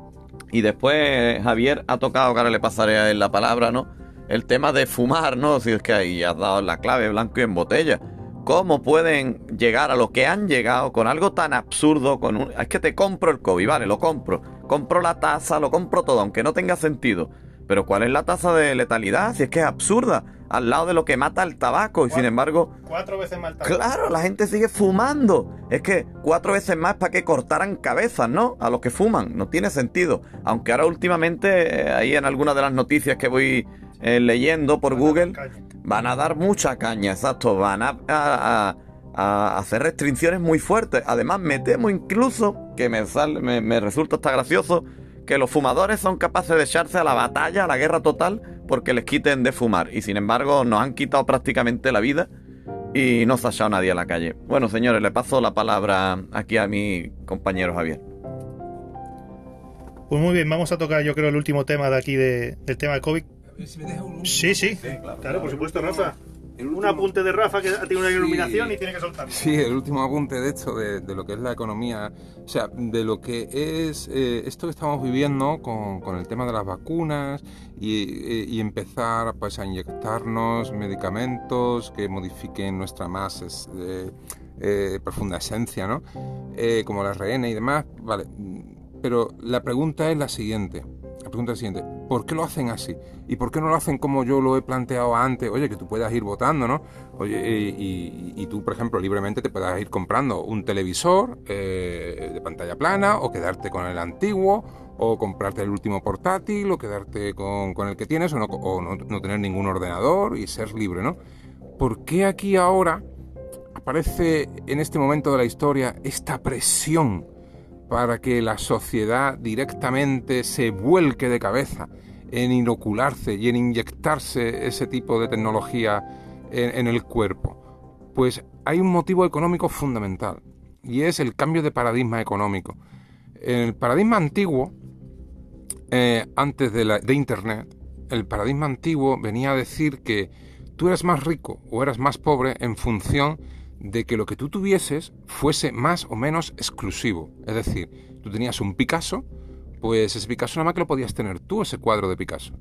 Y después Javier ha tocado, que ahora le pasaré a él la palabra, ¿no? El tema de fumar, ¿no? Si es que ahí has dado la clave blanco y en botella cómo pueden llegar a lo que han llegado con algo tan absurdo, con un... Es que te compro el COVID, vale, lo compro. Compro la tasa, lo compro todo, aunque no tenga sentido. Pero ¿cuál es la tasa de letalidad? Si es que es absurda, al lado de lo que mata el tabaco. Y sin embargo... Cuatro veces más tabaco. Claro, la gente sigue fumando. Es que cuatro veces más para que cortaran cabezas, ¿no? A los que fuman. No tiene sentido. Aunque ahora últimamente, eh, ahí en algunas de las noticias que voy eh, leyendo por Google, van a dar mucha caña, exacto, van a, hacer restricciones muy fuertes. Además, me temo incluso, que me, me, resulta hasta gracioso, que los fumadores son capaces de echarse a la batalla, a la guerra total, porque les quiten de fumar. Y sin embargo, nos han quitado prácticamente la vida y no se ha echado nadie a la calle. Bueno, señores, le paso la palabra aquí a mi compañero Javier. Pues muy bien, vamos a tocar yo creo el último tema de aquí del tema de COVID, Sí, sí, claro, por supuesto, Rafa. Un apunte de Rafa que tiene una iluminación y tiene que soltar. Sí, el último apunte de esto, de, lo que es la economía, o sea, de lo que es eh, esto que estamos viviendo con, el tema de las vacunas y, empezar pues, a inyectarnos medicamentos que modifiquen nuestra más eh, eh, profunda esencia, ¿no? como la RN y demás, vale. Pero la pregunta es la siguiente la pregunta es la siguiente, ¿por qué lo hacen así? ¿Y por qué no lo hacen como yo lo he planteado antes? Oye, que tú puedas ir votando, ¿no? Oye, y, tú, por ejemplo, libremente te puedas ir comprando un televisor eh, de pantalla plana o quedarte con el antiguo o comprarte el último portátil o quedarte con, el que tienes o, no, no tener ningún ordenador y ser libre, ¿no? ¿Por qué aquí ahora aparece en este momento de la historia esta presión? Para que la sociedad directamente se vuelque de cabeza en inocularse y en inyectarse ese tipo de tecnología en, el cuerpo? Pues hay un motivo económico fundamental y es el cambio de paradigma económico. En el paradigma antiguo, eh, antes de, de Internet, el paradigma antiguo venía a decir que tú eras más rico o eras más pobre en función de que lo que tú tuvieses fuese más o menos exclusivo. Es decir, tú tenías un Picasso, pues ese Picasso nada más que lo podías tener tú, ese cuadro de Picasso.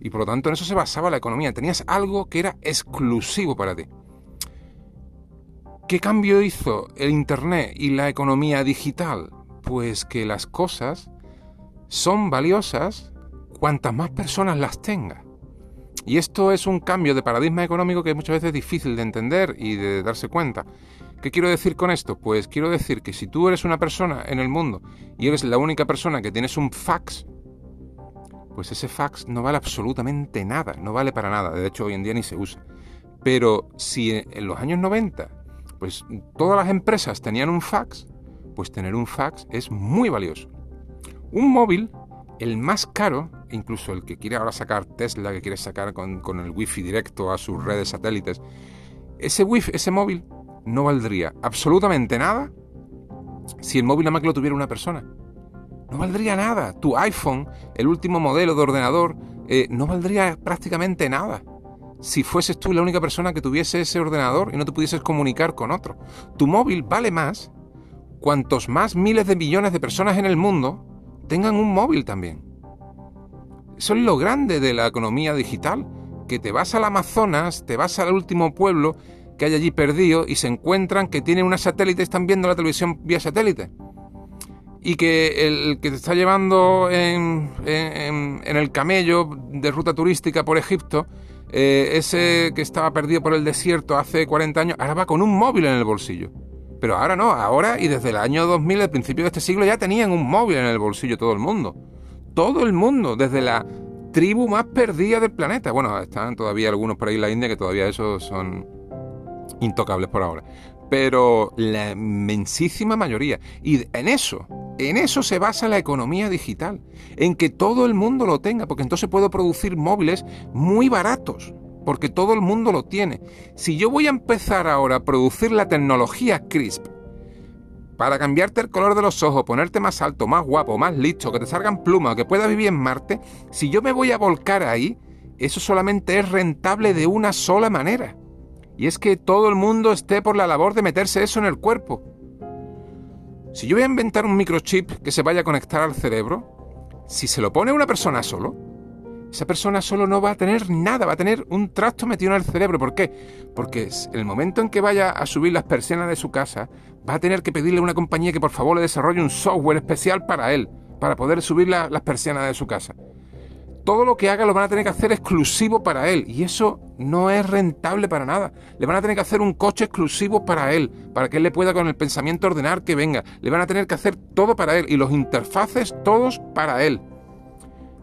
Y por lo tanto en eso se basaba la economía. Tenías algo que era exclusivo para ti. ¿Qué cambio hizo el Internet y la economía digital? Pues que las cosas son valiosas cuantas más personas las tenga. Y esto es un cambio de paradigma económico que muchas veces es difícil de entender y de darse cuenta. ¿Qué quiero decir con esto? Pues quiero decir que si tú eres una persona en el mundo y eres la única persona que tienes un fax, pues ese fax no vale absolutamente nada, no vale para nada. De hecho, hoy en día ni se usa. Pero si en los años 90, pues todas las empresas tenían un fax, pues tener un fax es muy valioso. Un móvil, el más caro, incluso el que quiere ahora sacar Tesla, que quiere sacar con, el wifi directo a sus redes satélites, ese wifi, ese móvil no valdría absolutamente nada si el móvil nada más que lo tuviera una persona. No valdría nada. Tu iPhone, el último modelo de ordenador, eh, no valdría prácticamente nada si fueses tú la única persona que tuviese ese ordenador y no te pudieses comunicar con otro. Tu móvil vale más cuantos más miles de millones de personas en el mundo tengan un móvil también. Eso es lo grande de la economía digital, que te vas al Amazonas, te vas al último pueblo que hay allí perdido y se encuentran que tienen una satélite están viendo la televisión vía satélite. Y que el que te está llevando en, el camello de ruta turística por Egipto, eh, ese que estaba perdido por el desierto hace 40 años, ahora va con un móvil en el bolsillo. Pero ahora no, ahora y desde el año 2000, el principio de este siglo, ya tenían un móvil en el bolsillo todo el mundo. Todo el mundo, desde la tribu más perdida del planeta. Bueno, están todavía algunos por ahí en la India que todavía esos son intocables por ahora. Pero la inmensísima mayoría. Y en eso, en eso se basa la economía digital. En que todo el mundo lo tenga, porque entonces puedo producir móviles muy baratos porque todo el mundo lo tiene. Si yo voy a empezar ahora a producir la tecnología CRISP para cambiarte el color de los ojos, ponerte más alto, más guapo, más listo, que te salgan plumas, que puedas vivir en Marte, si yo me voy a volcar ahí, eso solamente es rentable de una sola manera. Y es que todo el mundo esté por la labor de meterse eso en el cuerpo. Si yo voy a inventar un microchip que se vaya a conectar al cerebro, si se lo pone una persona solo, esa persona solo no va a tener nada, va a tener un trasto metido en el cerebro. ¿Por qué? Porque el momento en que vaya a subir las persianas de su casa, va a tener que pedirle a una compañía que por favor le desarrolle un software especial para él, para poder subir las persianas de su casa. Todo lo que haga lo van a tener que hacer exclusivo para él y eso no es rentable para nada. Le van a tener que hacer un coche exclusivo para él, para que él le pueda con el pensamiento ordenar que venga. Le van a tener que hacer todo para él y los interfaces todos para él.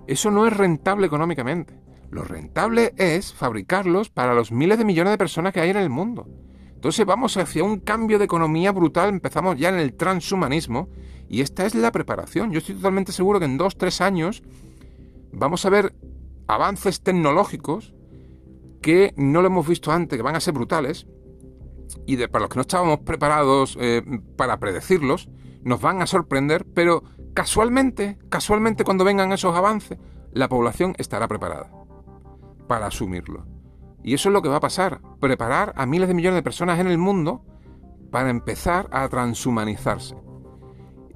Eso no es rentable económicamente. Lo rentable es fabricarlos para los miles de millones de personas que hay en el mundo. Entonces vamos hacia un cambio de economía brutal, empezamos ya en el transhumanismo y esta es la preparación. Yo estoy totalmente seguro que en dos, tres años vamos a ver avances tecnológicos que no lo hemos visto antes, que van a ser brutales y para los que no estábamos preparados eh, para predecirlos, nos van a sorprender, pero casualmente, casualmente cuando vengan esos avances, la población estará preparada para asumirlo. Y eso es lo que va a pasar, preparar a miles de millones de personas en el mundo para empezar a transhumanizarse.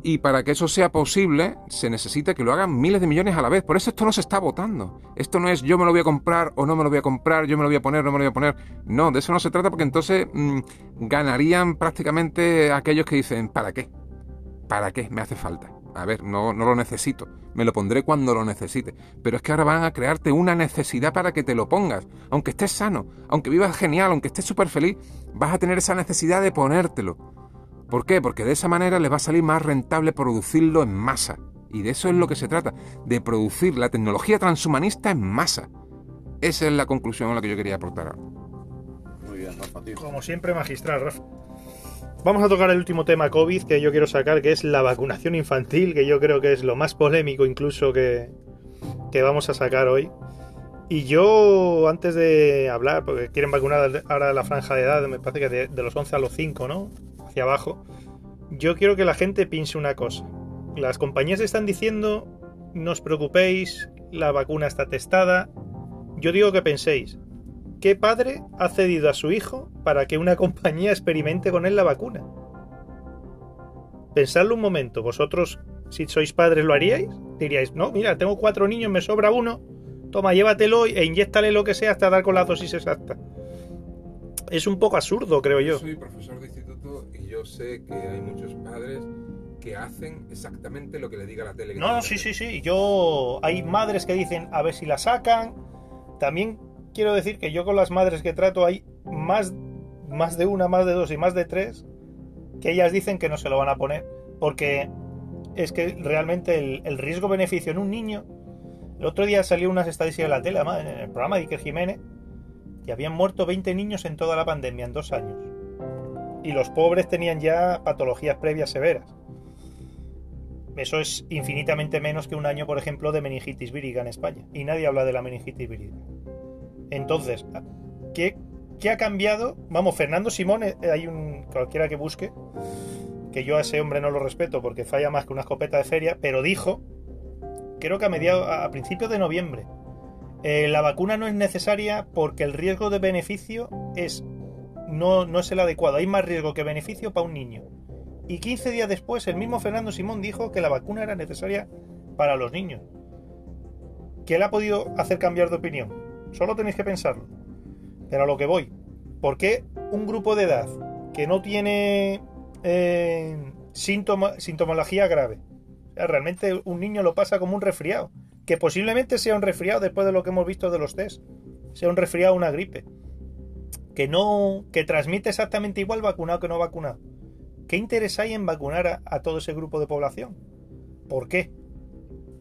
Y para que eso sea posible, se necesita que lo hagan miles de millones a la vez. Por eso esto no se está votando. Esto no es yo me lo voy a comprar o no me lo voy a comprar, yo me lo voy a poner o no me lo voy a poner. No, de eso no se trata porque entonces mm, ganarían prácticamente aquellos que dicen, ¿para qué? ¿Para qué me hace falta? A ver, no, no lo necesito. Me lo pondré cuando lo necesite. Pero es que ahora van a crearte una necesidad para que te lo pongas. Aunque estés sano, aunque vivas genial, aunque estés súper feliz, vas a tener esa necesidad de ponértelo. ¿Por qué? Porque de esa manera les va a salir más rentable producirlo en masa. Y de eso es lo que se trata, de producir la tecnología transhumanista en masa. Esa es la conclusión a la que yo quería aportar. Muy bien, Rafa, Como siempre, magistral, Rafa. Vamos a tocar el último tema COVID que yo quiero sacar, que es la vacunación infantil, que yo creo que es lo más polémico incluso que, vamos a sacar hoy. Y yo, antes de hablar, porque quieren vacunar ahora la franja de edad, me parece que de, de los 11 a los 5, ¿no? Hacia abajo. Yo quiero que la gente piense una cosa. Las compañías están diciendo, no os preocupéis, la vacuna está testada. Yo digo que penséis, ¿Qué padre ha cedido a su hijo para que una compañía experimente con él la vacuna? Pensadlo un momento, vosotros, si sois padres, ¿lo haríais? Diríais, no, mira, tengo cuatro niños, me sobra uno, toma, llévatelo e inyéctale lo que sea hasta dar con la dosis exacta. Es un poco absurdo, creo yo. Soy profesor de instituto y yo sé que hay muchos padres que hacen exactamente lo que le diga la tele. no, sí, sí, sí. Yo hay madres que dicen a ver si la sacan. También quiero decir que yo con las madres que trato hay más, más de una, más de dos y más de tres que ellas dicen que no se lo van a poner porque es que realmente el, riesgo-beneficio en un niño. El otro día salió unas estadísticas en la tele, en el programa de Iker Jiménez, que habían muerto 20 niños en toda la pandemia en dos años. Y los pobres tenían ya patologías previas severas. Eso es infinitamente menos que un año, por ejemplo, de meningitis vírica en España. Y nadie habla de la meningitis vírica. Entonces, ¿qué, qué ha cambiado? Vamos, Fernando Simón, eh, hay un cualquiera que busque, que yo a ese hombre no lo respeto porque falla más que una escopeta de feria, pero dijo, creo que a mediados, a principios de noviembre, eh, la vacuna no es necesaria porque el riesgo de beneficio es no, no es el adecuado. Hay más riesgo que beneficio para un niño. Y 15 días después, el mismo Fernando Simón dijo que la vacuna era necesaria para los niños. ¿Qué le ha podido hacer cambiar de opinión? Solo tenéis que pensarlo. Pero a lo que voy. ¿Por qué un grupo de edad que no tiene eh, sintomología grave? O sea, realmente un niño lo pasa como un resfriado. Que posiblemente sea un resfriado después de lo que hemos visto de los test. Sea un resfriado una gripe. Que no. que transmite exactamente igual vacunado que no vacunado. ¿Qué interés hay en vacunar a todo ese grupo de población? ¿Por qué?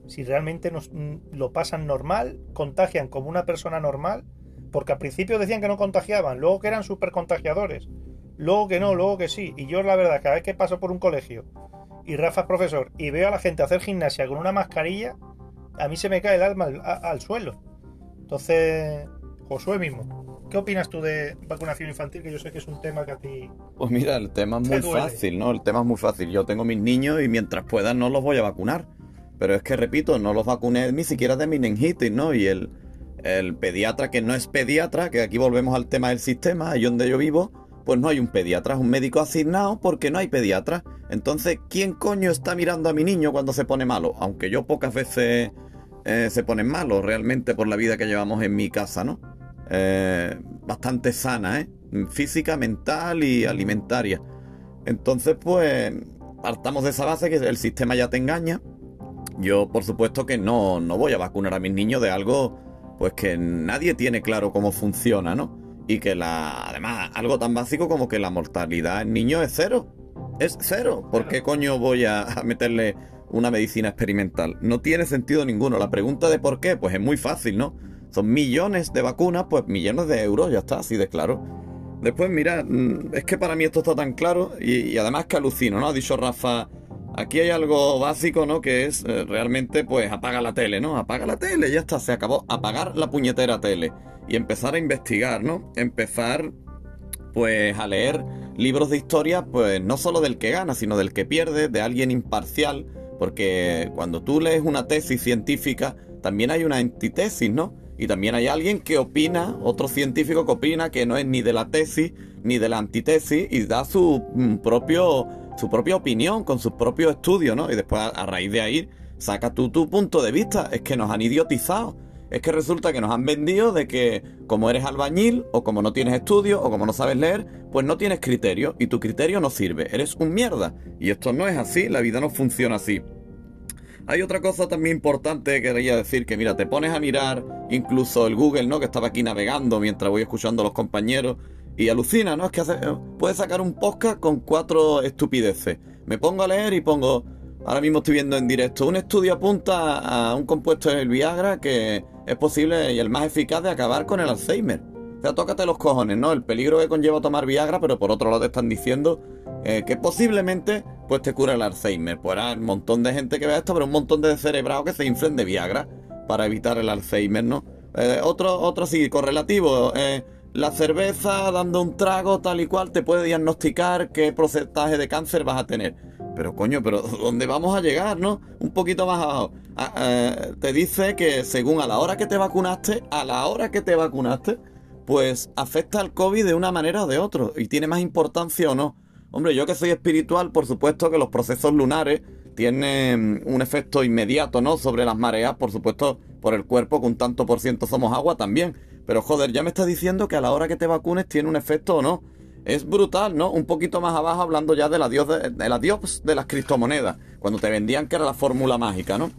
Si realmente nos, lo pasan normal, contagian como una persona normal, porque al principio decían que no contagiaban, luego que eran súper contagiadores, luego que no, luego que sí. Y yo la verdad, cada vez que paso por un colegio y Rafa es profesor y veo a la gente hacer gimnasia con una mascarilla, a mí se me cae el alma al, al suelo. Entonces, Josué mismo, ¿qué opinas tú de vacunación infantil? Que yo sé que es un tema que a ti... Pues mira, el tema es muy fácil, ¿no? El tema es muy fácil. Yo tengo mis niños y mientras puedan no los voy a vacunar. Pero es que, repito, no los vacuné ni siquiera de meningitis, ¿no? Y el, el pediatra que no es pediatra, que aquí volvemos al tema del sistema, ahí donde yo vivo, pues no hay un pediatra, es un médico asignado porque no hay pediatra. Entonces, ¿quién coño está mirando a mi niño cuando se pone malo? Aunque yo pocas veces eh, se ponen malos realmente por la vida que llevamos en mi casa, ¿no? Eh, bastante sana, ¿eh? Física, mental y alimentaria. Entonces, pues, partamos de esa base que el sistema ya te engaña. Yo, por supuesto, que no, no voy a vacunar a mis niños de algo, pues que nadie tiene claro cómo funciona, ¿no? Y que la, además, algo tan básico como que la mortalidad en niños es cero. Es cero. ¿Por qué coño voy a, meterle una medicina experimental? No tiene sentido ninguno. La pregunta de por qué, pues es muy fácil, ¿no? Son millones de vacunas, pues millones de euros, ya está, así de claro. Después, mira, es que para mí esto está tan claro y, y además que alucino, ¿no? Ha dicho Rafa, aquí hay algo básico, ¿no? Que es eh, realmente, pues, apaga la tele, ¿no? Apaga la tele, ya está, se acabó. Apagar la puñetera tele y empezar a investigar, ¿no? Empezar, pues, a leer libros de historia, pues, no solo del que gana, sino del que pierde, de alguien imparcial, porque cuando tú lees una tesis científica, también hay una antitesis, ¿no? Y también hay alguien que opina, otro científico que opina que no es ni de la tesis ni de la antitesis y da su mm, propio su propia opinión con sus propios estudios, ¿no? Y después a, raíz de ahí saca tú tu punto de vista. Es que nos han idiotizado. Es que resulta que nos han vendido de que como eres albañil o como no tienes estudios o como no sabes leer, pues no tienes criterio y tu criterio no sirve. Eres un mierda. Y esto no es así, la vida no funciona así. Hay otra cosa también importante que quería decir, que mira, te pones a mirar incluso el Google, ¿no? Que estaba aquí navegando mientras voy escuchando a los compañeros y alucina, ¿no? Es que hace, puedes sacar un podcast con cuatro estupideces. Me pongo a leer y pongo, ahora mismo estoy viendo en directo, un estudio apunta a un compuesto del Viagra que es posible y el más eficaz de acabar con el Alzheimer. O sea, tócate los cojones, ¿no? El peligro que conlleva tomar Viagra, pero por otro lado te están diciendo eh, que posiblemente pues te cura el Alzheimer. Pues hay un montón de gente que vea esto, pero un montón de cerebrados que se inflen de Viagra para evitar el Alzheimer, ¿no? Eh, otro, otro sí, correlativo. Eh, la cerveza dando un trago tal y cual te puede diagnosticar qué porcentaje de cáncer vas a tener. Pero coño, pero ¿dónde vamos a llegar, no? Un poquito más abajo. Ah, eh, te dice que según a la hora que te vacunaste, a la hora que te vacunaste, pues afecta al COVID de una manera o de otra. Y tiene más importancia o no. Hombre, yo que soy espiritual, por supuesto que los procesos lunares tienen un efecto inmediato, ¿no? Sobre las mareas, por supuesto, por el cuerpo, que un tanto por ciento somos agua también. Pero joder, ya me estás diciendo que a la hora que te vacunes tiene un efecto o no. Es brutal, ¿no? Un poquito más abajo hablando ya de la dios de, la dios de las criptomonedas, cuando te vendían que era la fórmula mágica, ¿no?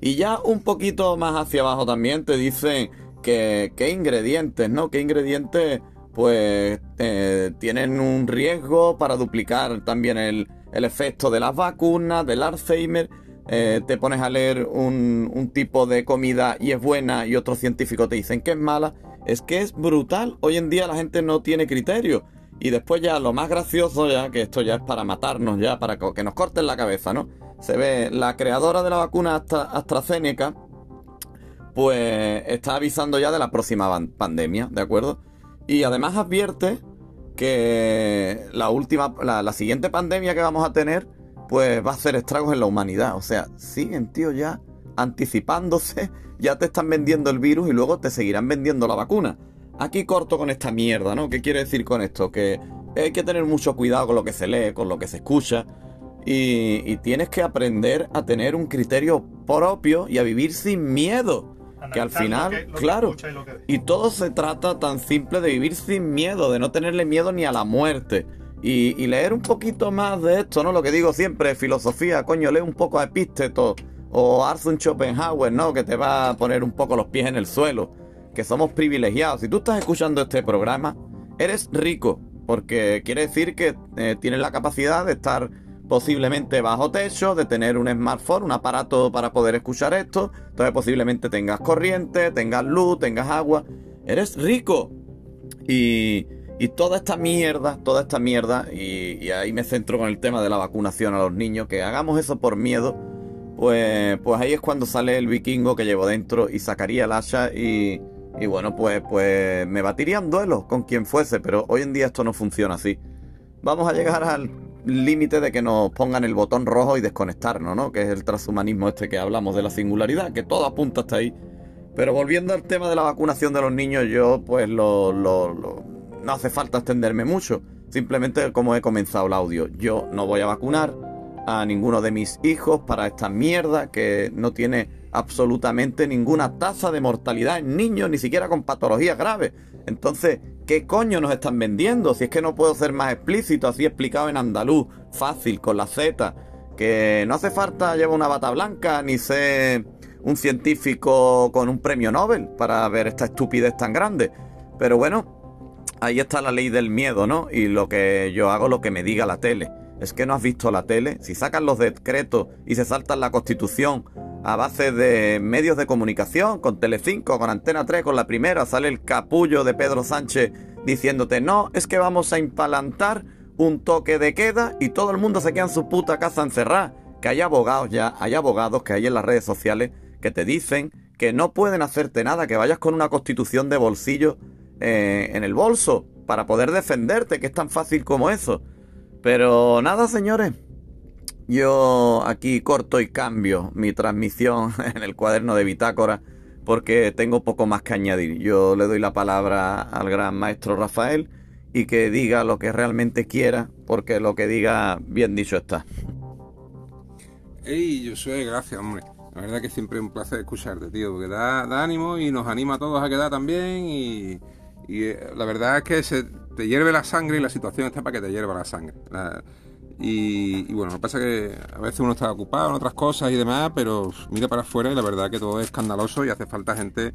Y ya un poquito más hacia abajo también te dicen qué, qué ingredientes, ¿no? ¿Qué ingredientes pues eh, tienen un riesgo para duplicar también el, el efecto de las vacunas, del Alzheimer? Eh, te pones a leer un, tipo de comida y es buena y otros científicos te dicen que es mala. Es que es brutal. Hoy en día la gente no tiene criterio. Y después ya lo más gracioso ya, que esto ya es para matarnos ya, para que nos corten la cabeza, ¿no? Se ve la creadora de la vacuna Astra- AstraZeneca, pues está avisando ya de la próxima pandemia, ¿de acuerdo? Y además advierte que la última, la siguiente pandemia que vamos a tener, pues va a hacer estragos en la humanidad. O sea, siguen, tío, ya anticipándose, ya te están vendiendo el virus y luego te seguirán vendiendo la vacuna. Aquí corto con esta mierda, ¿no? ¿Qué quiere decir con esto? Que hay que tener mucho cuidado con lo que se lee, con lo que se escucha. Y, y tienes que aprender a tener un criterio propio y a vivir sin miedo. Que al final, lo que- lo que claro, y todo se trata tan simple de vivir sin miedo, de no tenerle miedo ni a la muerte. Y, leer un poquito más de esto, ¿no? Lo que digo siempre, filosofía, coño, lee un poco a Epícteto o Arthur Schopenhauer, ¿no? Que te va a poner un poco los pies en el suelo. Que somos privilegiados. Si tú estás escuchando este programa, eres rico. Porque quiere decir que eh, tienes la capacidad de estar posiblemente bajo techo, de tener un smartphone, un aparato para poder escuchar esto. Entonces posiblemente tengas corriente, tengas luz, tengas agua. Eres rico. Y, y toda esta mierda, toda esta mierda, y, ahí me centro con el tema de la vacunación a los niños, que hagamos eso por miedo, pues, pues ahí es cuando sale el vikingo que llevo dentro y sacaría el hacha y, y bueno, pues, pues me batiría en duelo con quien fuese, pero hoy en día esto no funciona así. Vamos a llegar al límite de que nos pongan el botón rojo y desconectarnos, ¿no? Que es el transhumanismo este que hablamos de la singularidad, que todo apunta hasta ahí. Pero volviendo al tema de la vacunación de los niños, yo pues lo- no hace falta extenderme mucho. Simplemente como he comenzado el audio, yo no voy a vacunar a ninguno de mis hijos para esta mierda que no tiene absolutamente ninguna tasa de mortalidad en niños, ni siquiera con patologías graves. Entonces, ¿qué coño nos están vendiendo? Si es que no puedo ser más explícito, así explicado en andaluz, fácil, con la Z, que no hace falta llevar una bata blanca, ni ser un científico con un premio Nobel para ver esta estupidez tan grande. Pero bueno, ahí está la ley del miedo, ¿no? Y lo que yo hago, lo que me diga la tele. Es que no has visto la tele. Si sacan los decretos y se saltan la constitución a base de medios de comunicación, con Telecinco, con Antena 3, con la primera, sale el capullo de Pedro Sánchez diciéndote, no, es que vamos a impalantar un toque de queda y todo el mundo se queda en su puta casa encerrada. Que hay abogados ya, hay abogados que hay en las redes sociales que te dicen que no pueden hacerte nada, que vayas con una constitución de bolsillo eh, en el bolso para poder defenderte, que es tan fácil como eso. Pero nada, señores. Yo aquí corto y cambio mi transmisión en el cuaderno de bitácora porque tengo poco más que añadir. Yo le doy la palabra al gran maestro Rafael y que diga lo que realmente quiera, porque lo que diga bien dicho está. Ey, Josué, gracias, hombre. La verdad que siempre es un placer escucharte, tío, porque da, da ánimo y nos anima a todos a quedar también. Y, y, eh, la verdad es que se te hierve la sangre y la situación está para que te hierva la sangre. Y, bueno, lo que pasa es que a veces uno está ocupado en otras cosas y demás, pero mira para afuera y la verdad que todo es escandaloso y hace falta gente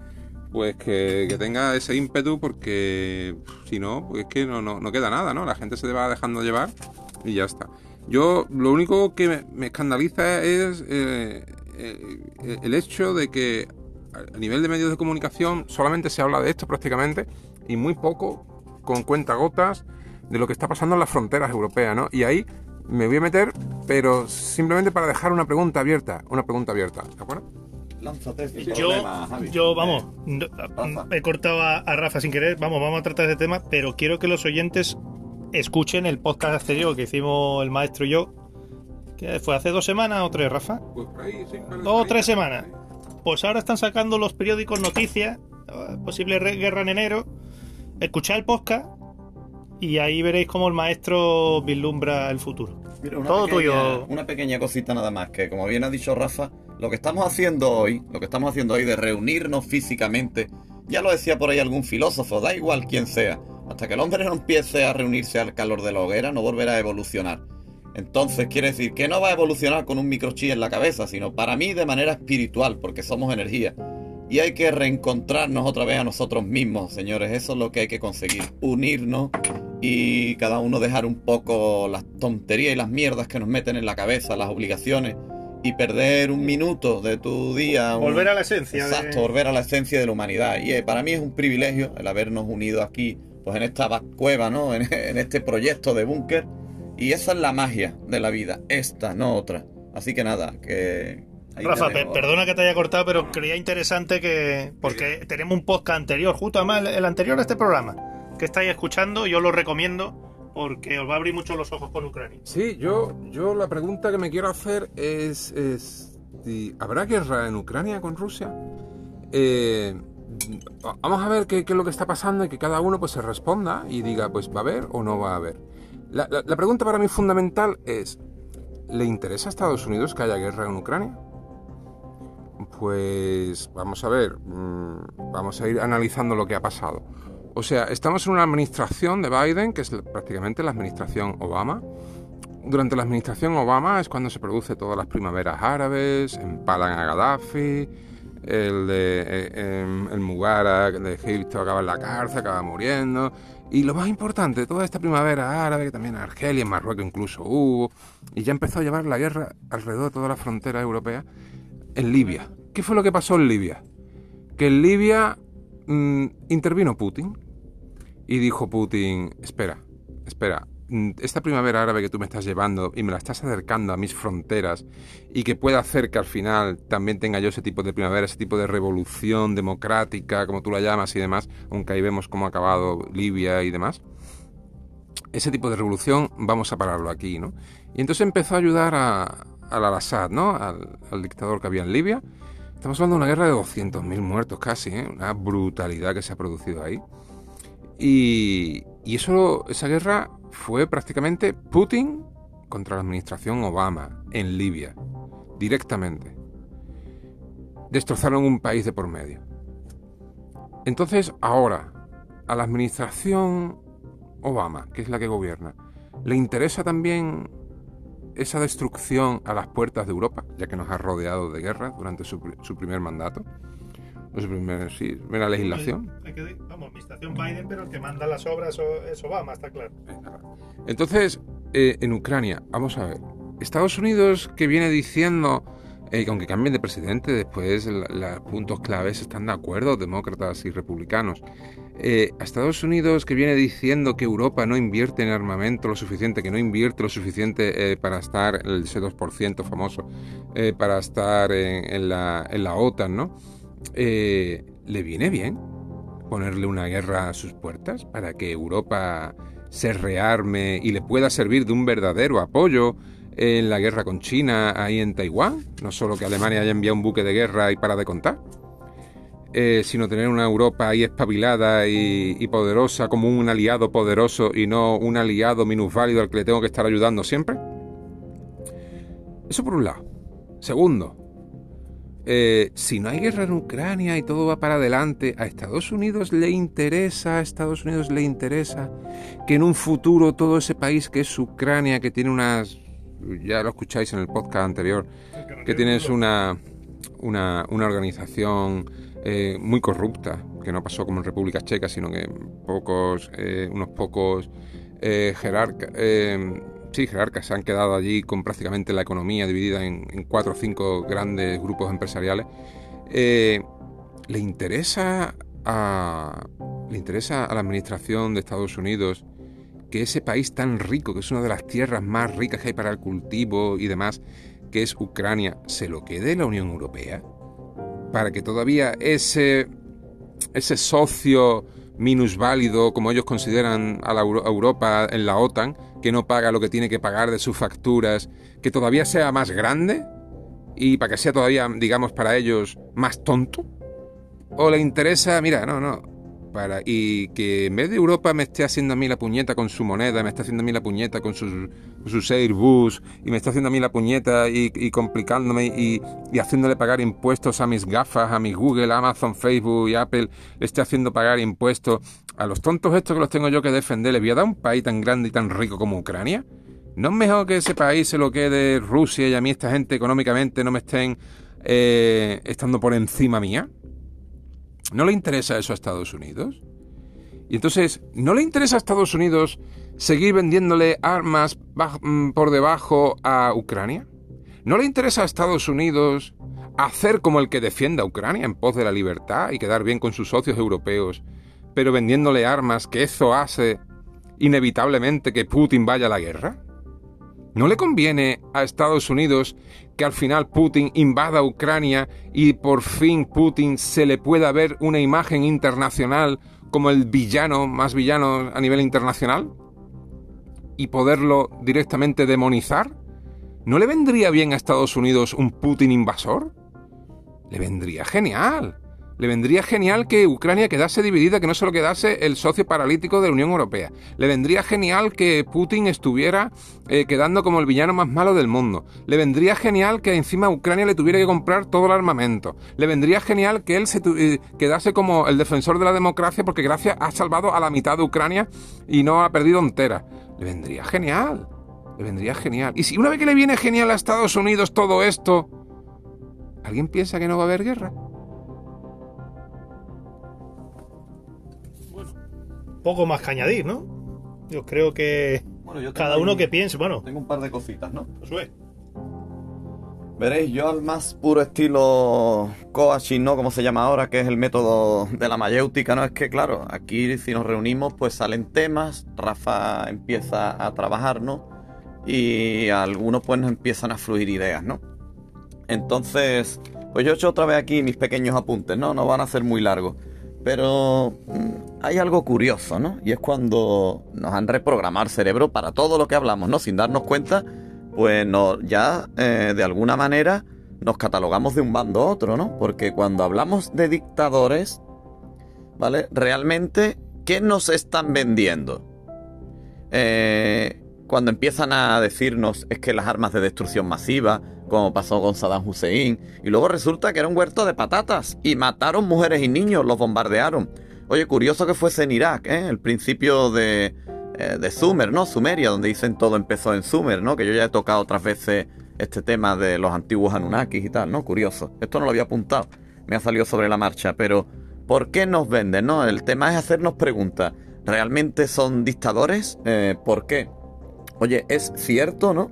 pues que, que tenga ese ímpetu porque si no, pues es que no, no, queda nada, ¿no? La gente se va dejando llevar y ya está. Yo lo único que me, me escandaliza es eh, eh, el hecho de que a nivel de medios de comunicación solamente se habla de esto prácticamente y muy poco con cuentagotas de lo que está pasando en las fronteras europeas, ¿no? Y ahí me voy a meter, pero simplemente para dejar una pregunta abierta, una pregunta abierta, ¿de acuerdo? Lánzate sin Yo, problema, Javi. yo, vamos, Rafa. he cortado a, a Rafa sin querer, vamos, vamos a tratar ese tema, pero quiero que los oyentes escuchen el podcast anterior que hicimos el maestro y yo, que fue hace dos semanas o tres, Rafa. Pues por ahí, sí, Dos o tres semanas. Pues ahora están sacando los periódicos noticias, eh, posible guerra en enero. Escuchad el podcast y ahí veréis cómo el maestro vislumbra el futuro. Mira, una Todo pequeña- tuyo. Una pequeña cosita nada más, que como bien ha dicho Rafa, lo que estamos haciendo hoy, lo que estamos haciendo hoy de reunirnos físicamente, ya lo decía por ahí algún filósofo, da igual quién sea, hasta que el hombre no empiece a reunirse al calor de la hoguera, no volverá a evolucionar. Entonces quiere decir que no va a evolucionar con un microchip en la cabeza, sino para mí de manera espiritual, porque somos energía. Y hay que reencontrarnos otra vez a nosotros mismos, señores. Eso es lo que hay que conseguir, unirnos y cada uno dejar un poco las tonterías y las mierdas que nos meten en la cabeza, las obligaciones y perder un minuto de tu día. Volver a la esencia. Exacto, volver a la esencia de la humanidad. Y eh, para mí es un privilegio el habernos unido aquí, pues en esta cueva, ¿no? En, en este proyecto de búnker. Y esa es la magia de la vida, esta, no otra. Así que nada, que, Rafa, perdona que te haya cortado, pero creía interesante que. Porque tenemos un podcast anterior, justo además el, anterior a este programa, que estáis escuchando, yo lo recomiendo porque os va a abrir mucho los ojos con Ucrania. Sí, yo, yo la pregunta que me quiero hacer es, es ¿habrá guerra en Ucrania con Rusia? Eh, vamos a ver qué, qué, es lo que está pasando y que cada uno pues se responda y diga, pues va a haber o no va a haber. La, la, la pregunta para mí fundamental es, ¿le interesa a Estados Unidos que haya guerra en Ucrania? Pues vamos a ver, mm, vamos a ir analizando lo que ha pasado. O sea, estamos en una administración de Biden, que es prácticamente la administración Obama. Durante la administración Obama es cuando se produce todas las primaveras árabes, empalan a Gaddafi, el de eh, em, el Mubarak de Egipto acaba en la cárcel, acaba muriendo. Y lo más importante, toda esta primavera árabe, que también en Argelia, en Marruecos incluso hubo, y ya empezó a llevar la guerra alrededor de toda la frontera europea, en Libia. ¿Qué fue lo que pasó en Libia? Que en Libia mm, intervino Putin y dijo Putin, espera, espera, mm, esta primavera árabe que tú me estás llevando y me la estás acercando a mis fronteras y que pueda hacer que al final también tenga yo ese tipo de primavera, ese tipo de revolución democrática, como tú la llamas y demás, aunque ahí vemos cómo ha acabado Libia y demás. Ese tipo de revolución vamos a pararlo aquí, ¿no? Y entonces empezó a ayudar a, al al-Assad, ¿no? Al, al, dictador que había en Libia. Estamos hablando de una guerra de 200.000 muertos casi, ¿eh? una brutalidad que se ha producido ahí. Y, y eso, esa guerra fue prácticamente Putin contra la administración Obama en Libia, directamente. Destrozaron un país de por medio. Entonces, ahora, a la administración Obama, que es la que gobierna, ¿le interesa también esa destrucción a las puertas de Europa, ya que nos ha rodeado de guerra durante su, su primer mandato? Su primer, sí, primera legislación. Hay que, vamos, administración Biden, pero el que manda las obras es Obama, está claro. Entonces, eh, en Ucrania, vamos a ver, Estados Unidos que viene diciendo eh, aunque cambien de presidente, después los puntos claves están de acuerdo, demócratas y republicanos. Eh, a Estados Unidos que viene diciendo que Europa no invierte en armamento lo suficiente, que no invierte lo suficiente eh, para estar, ese 2% famoso, eh, para estar en, la, OTAN, ¿no? ¿Le viene bien ponerle una guerra a sus puertas para que Europa se rearme y le pueda servir de un verdadero apoyo? en la guerra con China ahí en Taiwán, no solo que Alemania haya enviado un buque de guerra y para de contar, eh, sino tener una Europa ahí espabilada y, y, poderosa como un aliado poderoso y no un aliado minusválido al que le tengo que estar ayudando siempre. Eso por un lado. Segundo, eh, si no hay guerra en Ucrania y todo va para adelante, a Estados Unidos le interesa, a Estados Unidos le interesa que en un futuro todo ese país que es Ucrania, que tiene unas ya lo escucháis en el podcast anterior, que tienes una, una, una organización eh, muy corrupta, que no pasó como en República Checa, sino que pocos, eh, unos pocos eh, jerarcas, sí, jerarcas se han quedado allí con prácticamente la economía dividida en, en cuatro o cinco grandes grupos empresariales. le interesa a, le interesa a la administración de Estados Unidos que ese país tan rico, que es una de las tierras más ricas que hay para el cultivo y demás, que es Ucrania, se lo quede la Unión Europea? Para que todavía ese, ese socio minusválido, como ellos consideran a, la Europa en la OTAN, que no paga lo que tiene que pagar de sus facturas, que todavía sea más grande y para que sea todavía, digamos, para ellos más tonto? ¿O le interesa, mira, no, no, para, y que en vez de Europa me esté haciendo a mí la puñeta con su moneda, me está haciendo a mí la puñeta con sus, Airbus, y me está haciendo a mí la puñeta y, complicándome y, haciéndole pagar impuestos a mis gafas, a mis Google, Amazon, Facebook y Apple, le esté haciendo pagar impuestos a los tontos estos que los tengo yo que defender. ¿Le voy a dar un país tan grande y tan rico como Ucrania? ¿No es mejor que ese país se lo quede Rusia y a mí esta gente económicamente no me estén eh, estando por encima mía? ¿No le interesa eso a Estados Unidos? Y entonces, ¿no le interesa a Estados Unidos seguir vendiéndole armas mm, por debajo a Ucrania? ¿No le interesa a Estados Unidos hacer como el que defienda a Ucrania en pos de la libertad y quedar bien con sus socios europeos, pero vendiéndole armas que eso hace inevitablemente que Putin vaya a la guerra? ¿No le conviene a Estados Unidos que al final Putin invada Ucrania y por fin Putin se le pueda ver una imagen internacional como el villano más villano a nivel internacional? ¿Y poderlo directamente demonizar? ¿No le vendría bien a Estados Unidos un Putin invasor? Le vendría genial le vendría genial que Ucrania quedase dividida, que no solo quedase el socio paralítico de la Unión Europea. Le vendría genial que Putin estuviera eh, quedando como el villano más malo del mundo. Le vendría genial que encima Ucrania le tuviera que comprar todo el armamento. Le vendría genial que él se eh, quedase como el defensor de la democracia porque gracias ha salvado a la mitad de Ucrania y no ha perdido entera. Le vendría genial. Le vendría genial. Y si una vez que le viene genial a Estados Unidos todo esto, ¿alguien piensa que no va a haber guerra? Poco más que añadir, ¿no? Yo creo que cada uno que piense, bueno. Tengo un par de cositas, ¿no? Sube. Veréis, yo al más puro estilo coaching, ¿no? Como se llama ahora, que es el método de la mayéutica, ¿no? Es que, claro, aquí si nos reunimos, pues salen temas, Rafa empieza a trabajar, ¿no? Y algunos pues nos empiezan a fluir ideas, ¿no? Entonces, pues yo he hecho otra vez aquí mis pequeños apuntes, ¿no? No van a ser muy largos. Pero mm, hay algo curioso, ¿no? Y es cuando nos han reprogramado el cerebro para todo lo que hablamos, ¿no? Sin darnos cuenta, pues ya eh, de alguna manera nos catalogamos de un bando a otro, ¿no? Porque cuando hablamos de dictadores, ¿vale? Realmente, ¿qué nos están vendiendo? Eh, cuando empiezan a decirnos es que las armas de destrucción masiva, como pasó con Saddam Hussein, y luego resulta que era un huerto de patatas y mataron mujeres y niños, los bombardearon. Oye, curioso que fuese en Irak, ¿eh? el principio de, eh, de Sumer, ¿no? Sumeria, donde dicen todo empezó en Sumer, ¿no? Que yo ya he tocado otras veces este tema de los antiguos Anunnakis y tal, ¿no? Curioso. Esto no lo había apuntado, me ha salido sobre la marcha, pero ¿por qué nos venden, no? El tema es hacernos preguntas. ¿Realmente son dictadores? Eh, ¿Por qué? Oye, es cierto, ¿no?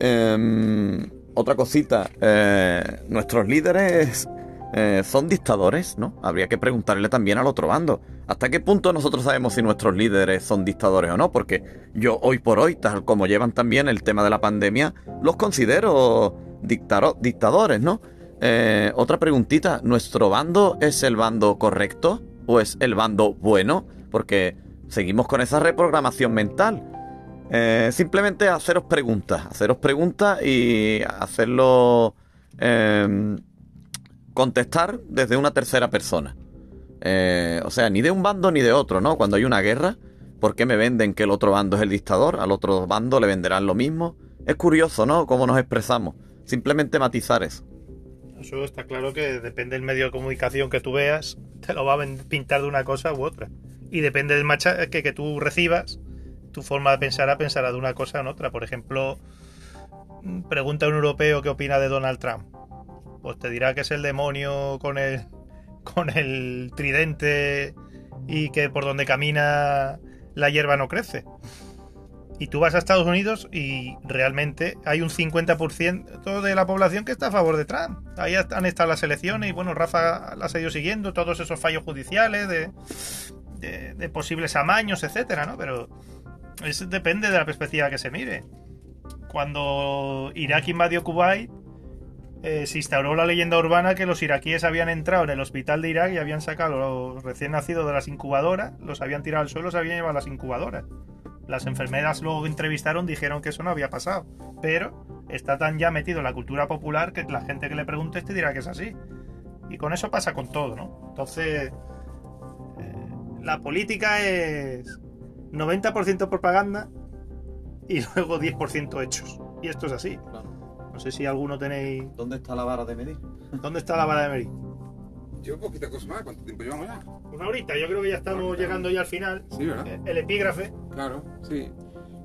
Em, otra cosita, eh, nuestros líderes eh, son dictadores, ¿no? Habría que preguntarle también al otro bando. ¿Hasta qué punto nosotros sabemos si nuestros líderes son dictadores o no? Porque yo hoy por hoy, tal como llevan también el tema de la pandemia, los considero dictadores, ¿no? Eh, otra preguntita, ¿nuestro bando es el bando correcto o es el bando bueno? Porque seguimos con esa reprogramación mental. Eh, simplemente haceros preguntas, haceros preguntas y hacerlo em, contestar desde una tercera persona. Eh, o sea, ni de un bando ni de otro, ¿no? Cuando hay una guerra, ¿por qué me venden que el otro bando es el dictador? Al otro bando le venderán lo mismo. Es curioso, ¿no? Cómo nos expresamos. Simplemente matizar eso. Eso está claro que depende del medio de comunicación que tú veas, te lo va a pintar de una cosa u otra. Y depende del machaque que tú recibas, tu forma de pensar a pensar de una cosa en otra. Por ejemplo, pregunta a un europeo qué opina de Donald Trump. Pues te dirá que es el demonio con el, con el tridente y que por donde camina la hierba no crece. Y tú vas a Estados Unidos y realmente hay un 50% de la población que está a favor de Trump. Ahí han estado las elecciones y bueno, Rafa las ha ido siguiendo, todos esos fallos judiciales de, de, de posibles amaños, etcétera, ¿no? Pero eso depende de la perspectiva que se mire. Cuando Irak invadió Kuwait, eh, se instauró la leyenda urbana que los iraquíes habían entrado en el hospital de Irak y habían sacado a los recién nacidos de las incubadoras, los habían tirado al suelo, se habían llevado a las incubadoras. Las enfermeras luego entrevistaron dijeron que eso no había pasado, pero está tan ya metido en la cultura popular que la gente que le pregunte te dirá que es así. Y con eso pasa con todo, ¿no? Entonces, eh, la política es 90% propaganda y luego 10% hechos. Y esto es así. No sé si alguno tenéis. ¿Dónde está la vara de medir? ¿Dónde está la vara de medir? Yo poquita cosa más. ¿Cuánto tiempo llevamos ya? Una horita. Yo creo que ya estamos llegando ya al final. Sí, ¿verdad? Eh, El epígrafe. Claro, sí.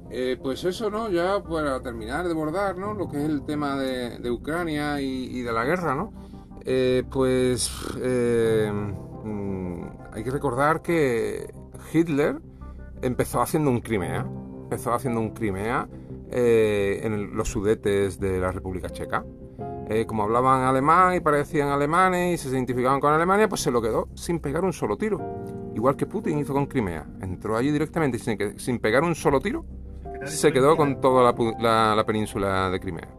Eh, pues eso, ¿no? Ya para terminar de bordar, ¿no? Lo que es el tema de, de Ucrania y, y, de la guerra, ¿no? Eh, pues mm, hay que recordar que Hitler empezó haciendo un Crimea, empezó haciendo un Crimea eh, en los sudetes de la República Checa. Eh, como hablaban alemán y parecían alemanes y se identificaban con Alemania, pues se lo quedó sin pegar un solo tiro. Igual que Putin hizo con Crimea. Entró allí directamente sin, que, sin pegar un solo tiro, se quedó con toda la, península de Crimea.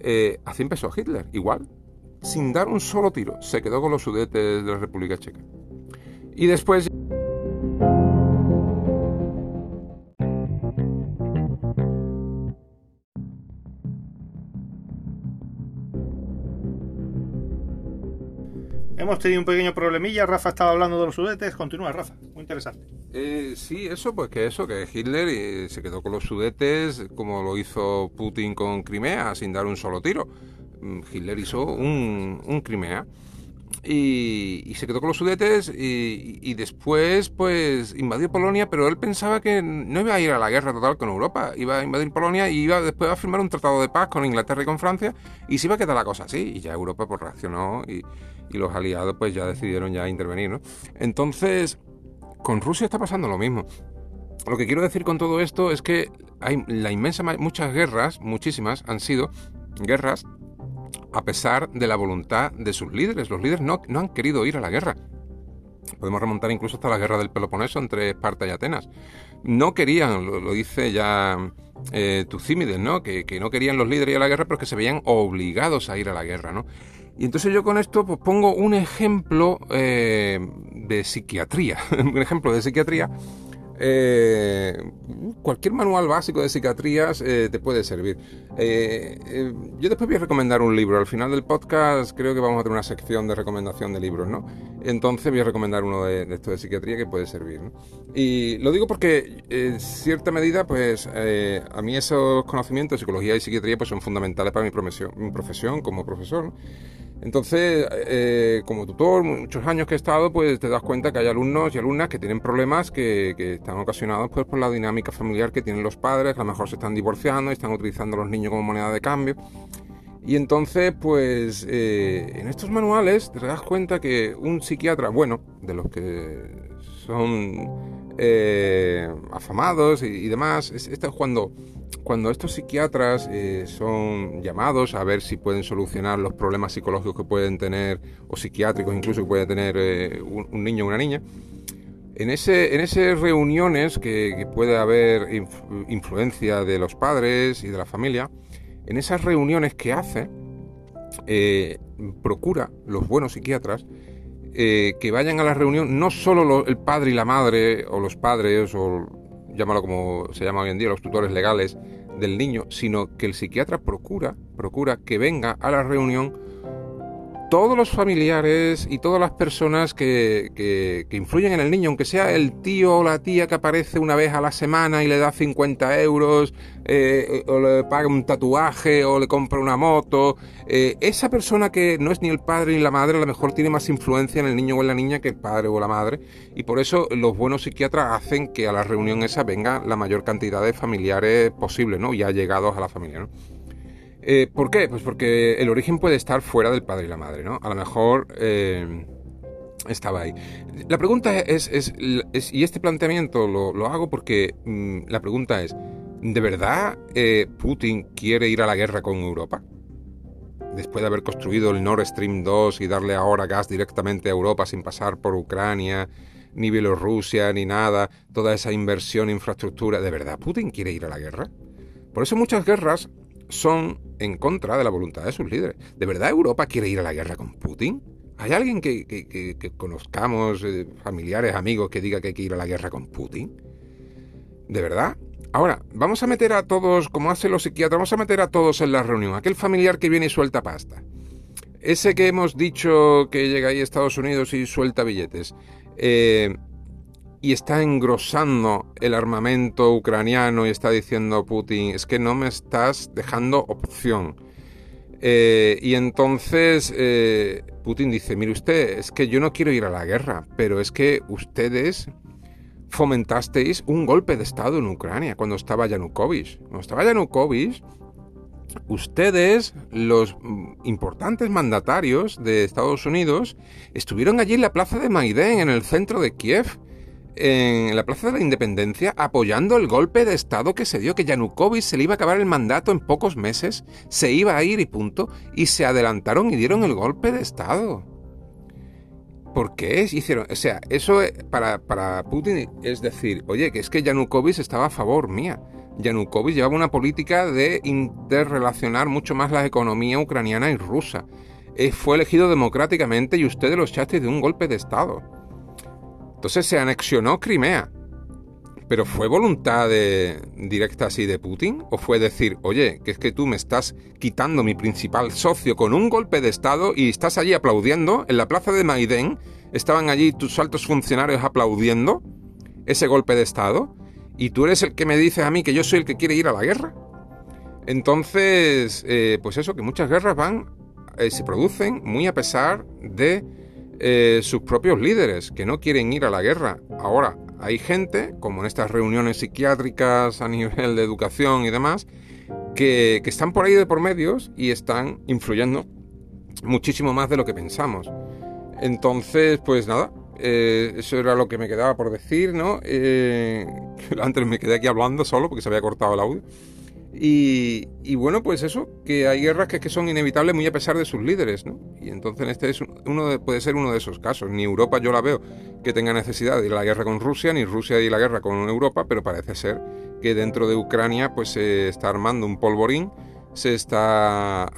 Eh, así empezó Hitler, igual. Sin dar un solo tiro, se quedó con los sudetes de la República Checa. Y después... Hemos tenido un pequeño problemilla. Rafa estaba hablando de los sudetes. Continúa, Rafa. Muy interesante. Eh, sí, eso, pues que eso, que Hitler eh, se quedó con los sudetes como lo hizo Putin con Crimea, sin dar un solo tiro. Mm, Hitler hizo un, Crimea. Y, se quedó con los sudetes y, después pues invadió Polonia, pero él pensaba que no iba a ir a la guerra total con Europa, iba a invadir Polonia y iba después a firmar un tratado de paz con Inglaterra y con Francia y se iba a quedar la cosa así y ya Europa pues reaccionó y, y los aliados pues ya decidieron ya intervenir, ¿no? Entonces, con Rusia está pasando lo mismo. Lo que quiero decir con todo esto es que hay la inmensa muchas guerras, muchísimas han sido guerras a pesar de la voluntad de sus líderes. Los líderes no, no han querido ir a la guerra. Podemos remontar incluso hasta la guerra del Peloponeso entre Esparta y Atenas. No querían, lo, dice ya eh, Tucímides, ¿no? Que, que, no querían los líderes ir a la guerra, pero que se veían obligados a ir a la guerra, ¿no? Y entonces yo con esto pues pongo un ejemplo eh, de psiquiatría, un ejemplo de psiquiatría. Eh, cualquier manual básico de psiquiatrías eh, te puede servir. yo después voy a recomendar un libro. Al final del podcast creo que vamos a tener una sección de recomendación de libros, ¿no? Entonces voy a recomendar uno de, de esto de psiquiatría que puede servir. Y lo digo porque en cierta medida, pues a mí esos conocimientos de psicología y psiquiatría pues son fundamentales para mi profesión, mi profesión como profesor. Entonces, eh, como tutor, muchos años que he estado, pues te das cuenta que hay alumnos y alumnas que tienen problemas que, están ocasionados pues, por la dinámica familiar que tienen los padres, a lo mejor se están divorciando y están utilizando los niños como moneda de cambio. Y entonces, pues, eh, en estos manuales te das cuenta que un psiquiatra, bueno, de los que son eh, afamados y, demás, esto es cuando cuando estos psiquiatras eh, son llamados a ver si pueden solucionar los problemas psicológicos que pueden tener, o psiquiátricos incluso que puede tener un, niño o una niña, en, ese, en esas reuniones que, puede haber influencia de los padres y de la familia, en esas reuniones que hace, eh, procura los buenos psiquiatras que vayan a la reunión no solo el padre y la madre, o los padres, o llámalo como se llama hoy en día, los tutores legales del niño, sino que el psiquiatra procura, procura que venga a la reunión todos los familiares y todas las personas que, que, influyen en el niño, aunque sea el tío o la tía que aparece una vez a la semana y le da 50 euros, eh, o le paga un tatuaje, o le compra una moto, eh, esa persona que no es ni el padre ni la madre, a lo mejor tiene más influencia en el niño o en la niña que el padre o la madre, y por eso los buenos psiquiatras hacen que a la reunión esa venga la mayor cantidad de familiares posible, ¿no? Ya llegados a la familia, ¿no? Eh, ¿Por qué? Pues porque el origen puede estar fuera del padre y la madre, ¿no? A lo mejor eh, estaba ahí. La pregunta es, y este planteamiento lo, hago porque mm, la pregunta es, ¿de verdad eh, Putin quiere ir a la guerra con Europa? Después de haber construido el Nord Stream 2 y darle ahora gas directamente a Europa sin pasar por Ucrania, ni Bielorrusia, ni nada, toda esa inversión infraestructura, ¿de verdad Putin quiere ir a la guerra? Por eso muchas guerras son en contra de la voluntad de sus líderes. ¿De verdad Europa quiere ir a la guerra con Putin? ¿Hay alguien que, conozcamos, eh, familiares, amigos, que diga que hay que ir a la guerra con Putin? ¿De verdad? Ahora, vamos a meter a todos, como hacen los psiquiatras, vamos a meter a todos en la reunión. Aquel familiar que viene y suelta pasta. Ese que hemos dicho que llega ahí a Estados Unidos y suelta billetes. Eh, y está engrosando el armamento ucraniano y está diciendo Putin, es que no me estás dejando opción. Eh, y entonces eh, Putin dice, mire usted, es que yo no quiero ir a la guerra, pero es que ustedes fomentasteis un golpe de Estado en Ucrania cuando estaba Yanukovych. Cuando estaba Yanukovych, ustedes, los importantes mandatarios de Estados Unidos, estuvieron allí en la plaza de Maidén, en el centro de Kiev, en la Plaza de la Independencia, apoyando el golpe de Estado que se dio, que Yanukovych se le iba a acabar el mandato en pocos meses, se iba a ir y punto, y se adelantaron y dieron el golpe de Estado. ¿Por qué hicieron? O sea, eso para, para Putin es decir, oye, que es que Yanukovych estaba a favor mía. Yanukovych llevaba una política de interrelacionar mucho más la economía ucraniana y rusa. Eh, fue elegido democráticamente y ustedes lo echasteis de un golpe de Estado. Entonces se anexionó Crimea. ¿Pero fue voluntad directa así de Putin? ¿O fue decir, oye, que es que tú me estás quitando mi principal socio con un golpe de Estado y estás allí aplaudiendo? En la plaza de Maidén estaban allí tus altos funcionarios aplaudiendo ese golpe de Estado y tú eres el que me dices a mí que yo soy el que quiere ir a la guerra. Entonces, eh, pues eso, que muchas guerras van, eh, se producen muy a pesar de eh, sus propios líderes, que no quieren ir a la guerra. Ahora, hay gente, como en estas reuniones psiquiátricas a nivel de educación y demás, que, están por ahí de por medios y están influyendo muchísimo más de lo que pensamos. Entonces, pues nada, eh, eso era lo que me quedaba por decir, ¿no? Eh, antes me quedé aquí hablando solo porque se había cortado el audio. Y, bueno, pues eso, que hay guerras que, que, son inevitables muy a pesar de sus líderes, ¿no? Y entonces este es uno puede ser uno de esos casos. Ni Europa yo la veo que tenga necesidad de la guerra con Rusia, ni Rusia de la guerra con Europa, pero parece ser que dentro de Ucrania pues se está armando un polvorín, se está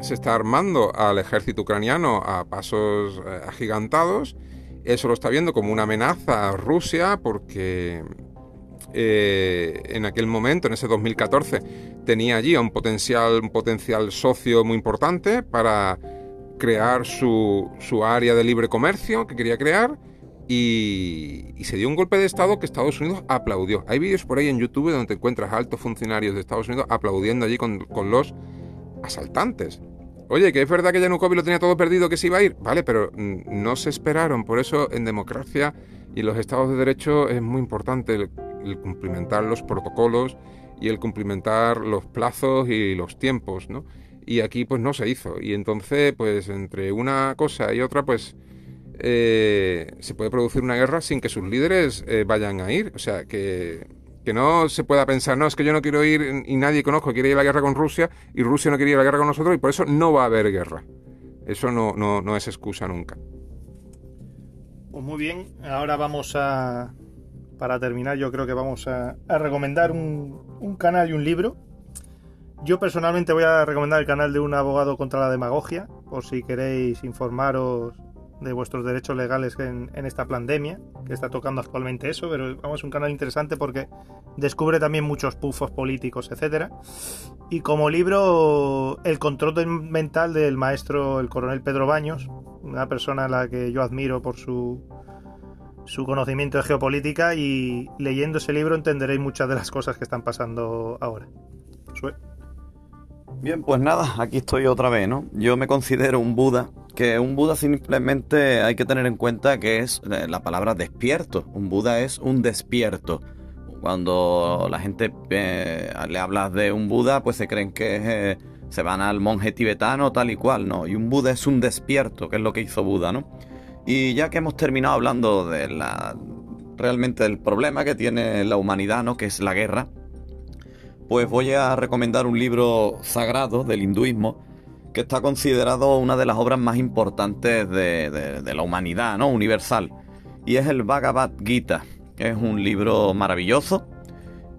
se está armando al ejército ucraniano a pasos eh, agigantados. Eso lo está viendo como una amenaza a Rusia porque eh, en aquel momento, en ese 2014, tenía allí un potencial, un potencial socio muy importante para crear su, su área de libre comercio que quería crear. Y, y, se dio un golpe de Estado que Estados Unidos aplaudió. Hay vídeos por ahí en YouTube donde te encuentras altos funcionarios de Estados Unidos aplaudiendo allí con, con los asaltantes. Oye, que es verdad que Yanukovych lo tenía todo perdido, que se iba a ir. Vale, pero no se esperaron. Por eso en democracia y los estados de derecho es muy importante el, cumplimentar los protocolos y el cumplimentar los plazos y los tiempos, ¿no? Y aquí pues no se hizo. Y entonces, pues entre una cosa y otra, pues eh, se puede producir una guerra sin que sus líderes eh, vayan a ir. O sea, que que no se pueda pensar, no, es que yo no quiero ir y nadie conozco quiere ir a la guerra con Rusia y Rusia no quiere ir a la guerra con nosotros y por eso no va a haber guerra. Eso no, no, es excusa nunca. Pues muy bien, ahora vamos a, para terminar, yo creo que vamos a, recomendar un, canal y un libro. Yo personalmente voy a recomendar el canal de un abogado contra la demagogia, por si queréis informaros de vuestros derechos legales en, esta pandemia, que está tocando actualmente eso, pero vamos, es un canal interesante porque descubre también muchos pufos políticos, etcétera. Y como libro, El control mental del maestro, el coronel Pedro Baños, una persona a la que yo admiro por su, su conocimiento de geopolítica y leyendo ese libro entenderéis muchas de las cosas que están pasando ahora. Bien, pues nada, aquí estoy otra vez, ¿no? Yo me considero un Buda que un Buda simplemente hay que tener en cuenta que es eh, la palabra despierto. Un Buda es un despierto. Cuando la gente eh, le hablas de un Buda, pues se creen que eh, se van al monje tibetano tal y cual, ¿no? Y un Buda es un despierto, que es lo que hizo Buda, ¿no? Y ya que hemos terminado hablando de la realmente del problema que tiene la humanidad, ¿no? Que es la guerra, pues voy a recomendar un libro sagrado del hinduismo que está considerado una de las obras más importantes de, la humanidad, ¿no? Universal. Y es el Bhagavad Gita. Es un libro maravilloso.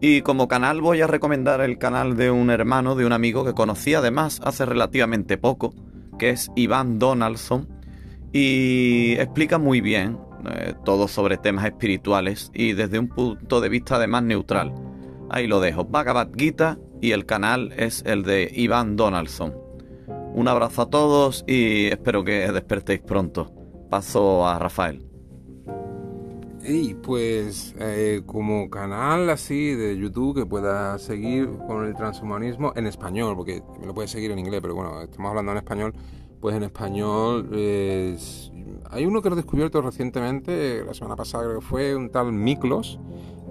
Y como canal voy a recomendar el canal de un hermano, de un amigo que conocí además hace relativamente poco, que es Iván Donaldson. Y explica muy bien eh, todo sobre temas espirituales y desde un punto de vista además neutral. Ahí lo dejo, Bhagavad Gita y el canal es el de Iván Donaldson. Un abrazo a todos y espero que despertéis pronto. Paso a Rafael. Y pues eh, como canal así de YouTube que pueda seguir con el transhumanismo en español, porque me lo puedes seguir en inglés, pero bueno, estamos hablando en español, pues en español hay uno que lo he descubierto recientemente, la semana pasada creo que fue, un tal Miklos,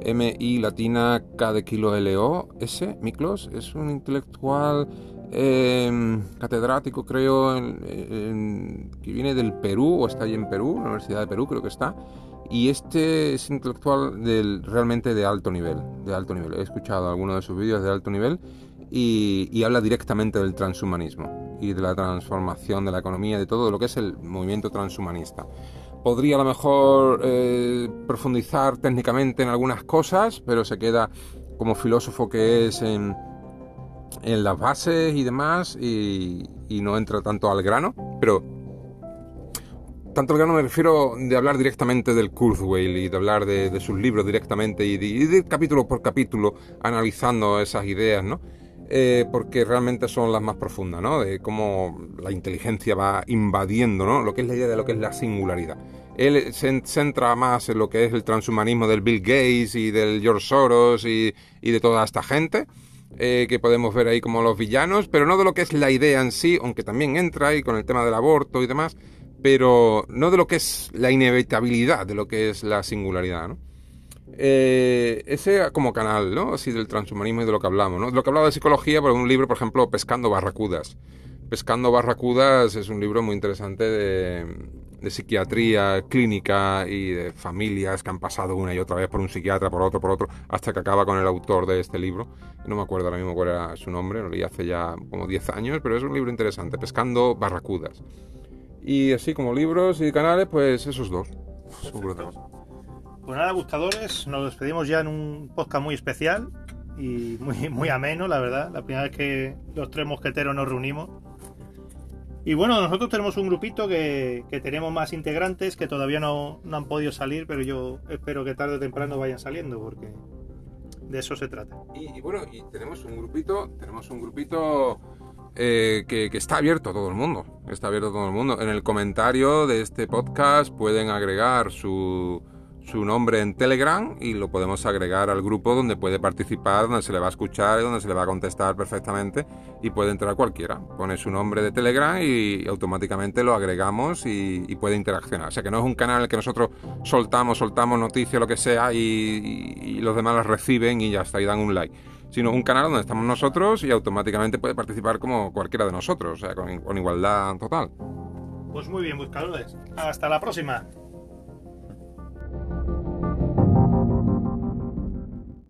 M-I latina K de kilo L-O, S, Miklos, es un intelectual em, catedrático creo que viene del Perú o está allí en Perú, la Universidad de Perú creo que está, y este es intelectual realmente de alto nivel, de alto nivel. He escuchado algunos de sus vídeos de alto nivel y, habla directamente del transhumanismo y de la transformación de la economía, de todo lo que es el movimiento transhumanista. Podría a lo mejor eh, profundizar técnicamente en algunas cosas, pero se queda como filósofo que es en, las bases y demás y, no entra tanto al grano, pero tanto al grano me refiero de hablar directamente del Kurzweil y de hablar de, sus libros directamente y de, capítulo por capítulo analizando esas ideas, ¿no? Eh, porque realmente son las más profundas, ¿no? De cómo la inteligencia va invadiendo, ¿no? Lo que es la idea de lo que es la singularidad. Él se centra más en lo que es el transhumanismo del Bill Gates y del George Soros y, de toda esta gente. Eh, que podemos ver ahí como los villanos, pero no de lo que es la idea en sí, aunque también entra ahí con el tema del aborto y demás, pero no de lo que es la inevitabilidad de lo que es la singularidad, ¿no? Eh, ese como canal, ¿no? Así del transhumanismo y de lo que hablamos, ¿no? De lo que hablaba de psicología, por un libro, por ejemplo, Pescando Barracudas. Pescando Barracudas es un libro muy interesante de, de, psiquiatría clínica y de familias que han pasado una y otra vez por un psiquiatra, por otro, por otro, hasta que acaba con el autor de este libro. No me acuerdo ahora mismo cuál era su nombre, lo leí hace ya como 10 años, pero es un libro interesante, Pescando Barracudas. Y así como libros y canales, pues esos dos. Pues nada, buscadores, nos despedimos ya en un podcast muy especial y muy, muy ameno, la verdad. La primera vez que los tres mosqueteros nos reunimos. Y bueno, nosotros tenemos un grupito que, tenemos más integrantes que todavía no, han podido salir, pero yo espero que tarde o temprano vayan saliendo, porque de eso se trata. Y, bueno, y tenemos un grupito, tenemos un grupito eh, que, que, está abierto a todo el mundo. Está abierto a todo el mundo. En el comentario de este podcast pueden agregar su su nombre en Telegram y lo podemos agregar al grupo donde puede participar, donde se le va a escuchar y donde se le va a contestar perfectamente y puede entrar cualquiera. Pone su nombre de Telegram y automáticamente lo agregamos y, puede interaccionar. O sea que no es un canal en el que nosotros soltamos, soltamos noticias, lo que sea y, los demás las reciben y ya está, y dan un like. Sino un canal donde estamos nosotros y automáticamente puede participar como cualquiera de nosotros, o sea, con, con igualdad total. Pues muy bien, buscadores. Hasta la próxima.